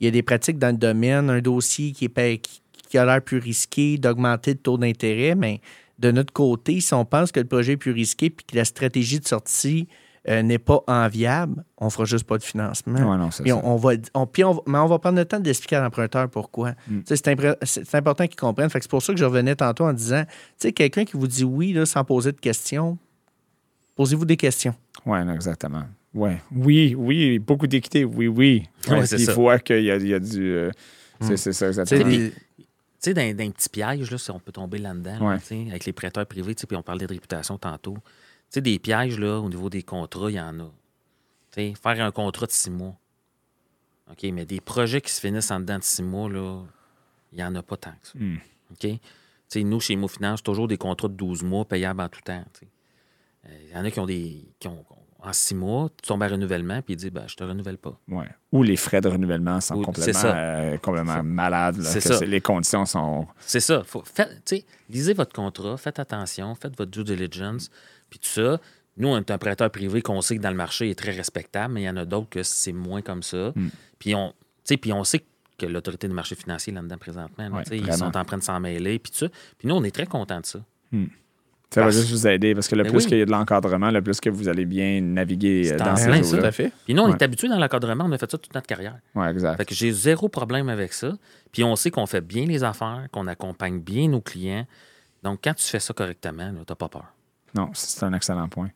il y a des pratiques dans le domaine, un dossier qui, est, qui a l'air plus risqué, d'augmenter le taux d'intérêt, mais de notre côté, si on pense que le projet est plus risqué puis que la stratégie de sortie euh, n'est pas enviable, on ne fera juste pas de financement. non, puis on, va, puis on, mais on va prendre le temps d'expliquer à l'emprunteur pourquoi. Mm. C'est important qu'ils comprennent. C'est pour ça que je revenais tantôt en disant, tu sais, quelqu'un qui vous dit oui là, sans poser de questions, posez-vous des questions. Oui, exactement. Ouais. Oui, oui, beaucoup d'équité, oui, oui. il faut qu'il y, a, y a du... Euh, mm. C'est ça. Tu sais, dans, un petit piège, là, si on peut tomber là-dedans, avec les prêteurs privés, puis on parlait de réputation tantôt sais, des pièges, là, au niveau des contrats, il y en a. sais, faire un contrat de six mois. OK, mais des projets qui se finissent en dedans de six mois, là, il n'y en a pas tant que ça. Hmm. OK? sais, nous, chez MoFinance, toujours des contrats de 12 mois payables en tout temps. Euh, il y en a qui ont des. Qui ont, en six mois, tu tombes à renouvellement, puis ils disent ben, Je te renouvelle pas. Ouais. Ou les frais de renouvellement sont complètement, euh, complètement malades. Les conditions sont. C'est ça. Faut, lisez votre contrat, faites attention, faites votre due diligence. Puis tout ça, nous, on est un prêteur privé qu'on sait que dans le marché il est très respectable, mais il y en a d'autres que c'est moins comme ça. Hmm. Puis, on, puis on sait que l'autorité du marché financier là-dedans présentement, ils sont en train de s'en mêler, puis tout ça. Puis nous, on est très contents de ça. Hmm. Ça va juste vous aider parce que le ben plus qu'il y a de l'encadrement, le plus que vous allez bien naviguer euh, dans ce là Tout à fait. Puis nous, on est habitués dans l'encadrement, on a fait ça toute notre carrière. Oui, exact. Fait que j'ai zéro problème avec ça. Puis on sait qu'on fait bien les affaires, qu'on accompagne bien nos clients. Donc, quand tu fais ça correctement, tu n'as pas peur. Non, c'est un excellent point.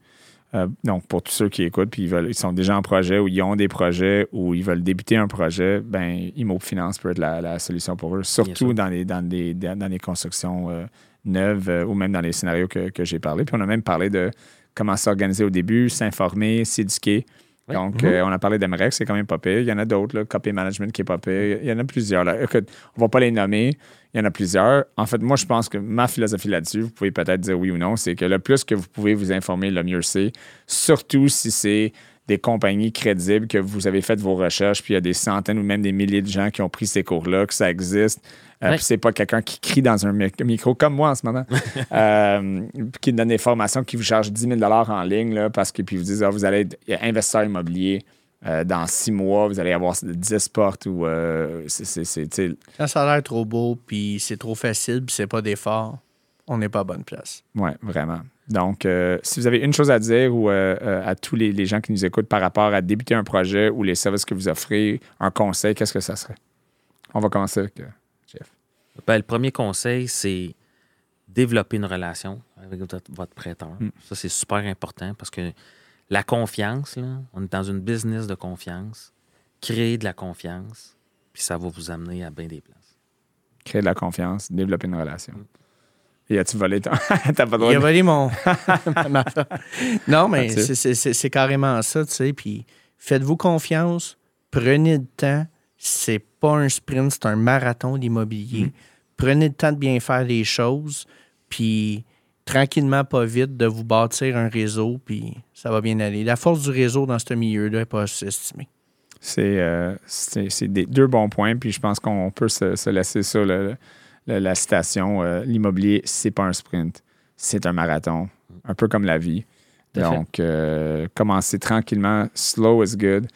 Euh, donc, pour tous ceux qui écoutent, puis ils, veulent, ils sont déjà en projet ou ils ont des projets ou ils veulent débuter un projet, ben Finance peut être la, solution pour eux, surtout dans les, dans, les, dans les constructions euh, neuves euh, ou même dans les scénarios que, que j'ai parlé. Puis on a même parlé de comment s'organiser au début, s'informer, s'éduquer. Donc, mhm. on a parlé d'Emrex, c'est quand même pas pire. Il y en a d'autres, Copy Management qui est pas pire. Il y en a plusieurs. Là. Écoute, on va pas les nommer. Il y en a plusieurs. En fait, moi, je pense que ma philosophie là-dessus, vous pouvez peut-être dire oui ou non, c'est que le plus que vous pouvez vous informer, le mieux c'est. Surtout si c'est des compagnies crédibles, que vous avez fait vos recherches, puis il y a des centaines ou même des milliers de gens qui ont pris ces cours-là, que ça existe. Euh, Puis c'est pas quelqu'un qui crie dans un micro comme moi en ce moment, euh, qui donne des formations qui vous charge 10 000 en ligne là, parce que puis vous disent ah, vous allez être investisseur immobilier. Euh, dans six mois, vous allez avoir 10 portes ou euh, c'est. Quand ça a l'air trop beau, puis c'est trop facile, puis c'est pas d'effort, on n'est pas à bonne place. Oui, vraiment. Donc, euh, si vous avez une chose à dire ou à tous les, gens qui nous écoutent par rapport à débuter un projet ou les services que vous offrez, un conseil, qu'est-ce que ça serait? On va commencer avec Jeff. Ben, le premier conseil, c'est développer une relation avec votre, prêteur. Hmm. Ça, c'est super important parce que la confiance, là, on est dans une business de confiance. Créer de la confiance, puis ça va vous amener à bien des places. Créer de la confiance, développer une relation. Mm. Et as-tu volé ton. T'as pas Il a volé mon. non, mais c'est carrément ça, tu sais. Puis faites-vous confiance, prenez le temps. C'est pas un sprint, c'est un marathon d'immobilier. Mm. Prenez le temps de bien faire les choses. Puis tranquillement, pas vite, de vous bâtir un réseau, puis ça va bien aller. La force du réseau dans ce milieu-là n'est pas estimée. C'est euh, deux bons points, puis je pense qu'on peut se, se, laisser ça, le, la citation. Euh, L'immobilier, c'est pas un sprint, c'est un marathon, un peu comme la vie. Donc, euh, commencer tranquillement, slow is good.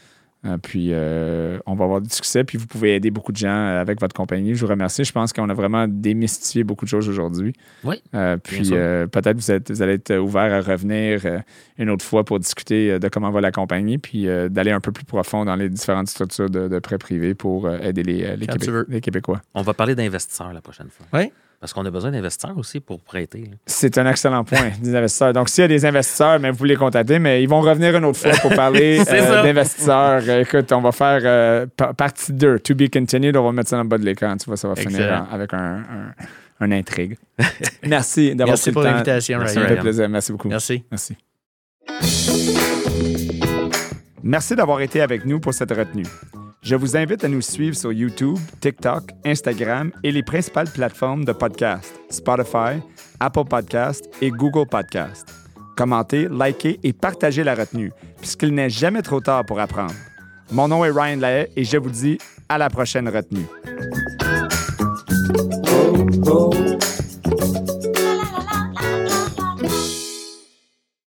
Euh, puis, euh, on va avoir du succès. Puis, vous pouvez aider beaucoup de gens euh, avec votre compagnie. Je vous remercie. Je pense qu'on a vraiment démystifié beaucoup de choses aujourd'hui. Oui. puis, peut-être vous, êtes, vous allez être ouvert à revenir une autre fois pour discuter de comment va la compagnie, puis d'aller un peu plus profond dans les différentes structures de, de prêts privés pour aider les, les, les Québécois. On va parler d'investisseurs la prochaine fois. Oui. Parce qu'on a besoin d'investisseurs aussi pour prêter. C'est un excellent point, des investisseurs. Donc, s'il y a des investisseurs, mais vous pouvez les contacter, mais ils vont revenir une autre fois pour parler euh, d'investisseurs. Écoute, on va faire euh, partie 2, to be continued. On va mettre ça dans le bas de l'écran. Tu vois, ça va finir avec un, un, intrigue. Merci d'avoir Merci pour l'invitation, Ryan. Ça fait plaisir. Merci beaucoup. Merci. Merci. Merci d'avoir été avec nous pour cette retenue. Je vous invite à nous suivre sur YouTube, TikTok, Instagram et les principales plateformes de podcast, Spotify, Apple Podcast et Google Podcast. Commentez, likez et partagez la retenue, puisqu'il n'est jamais trop tard pour apprendre. Mon nom est Ryan Lahaye et je vous dis à la prochaine retenue.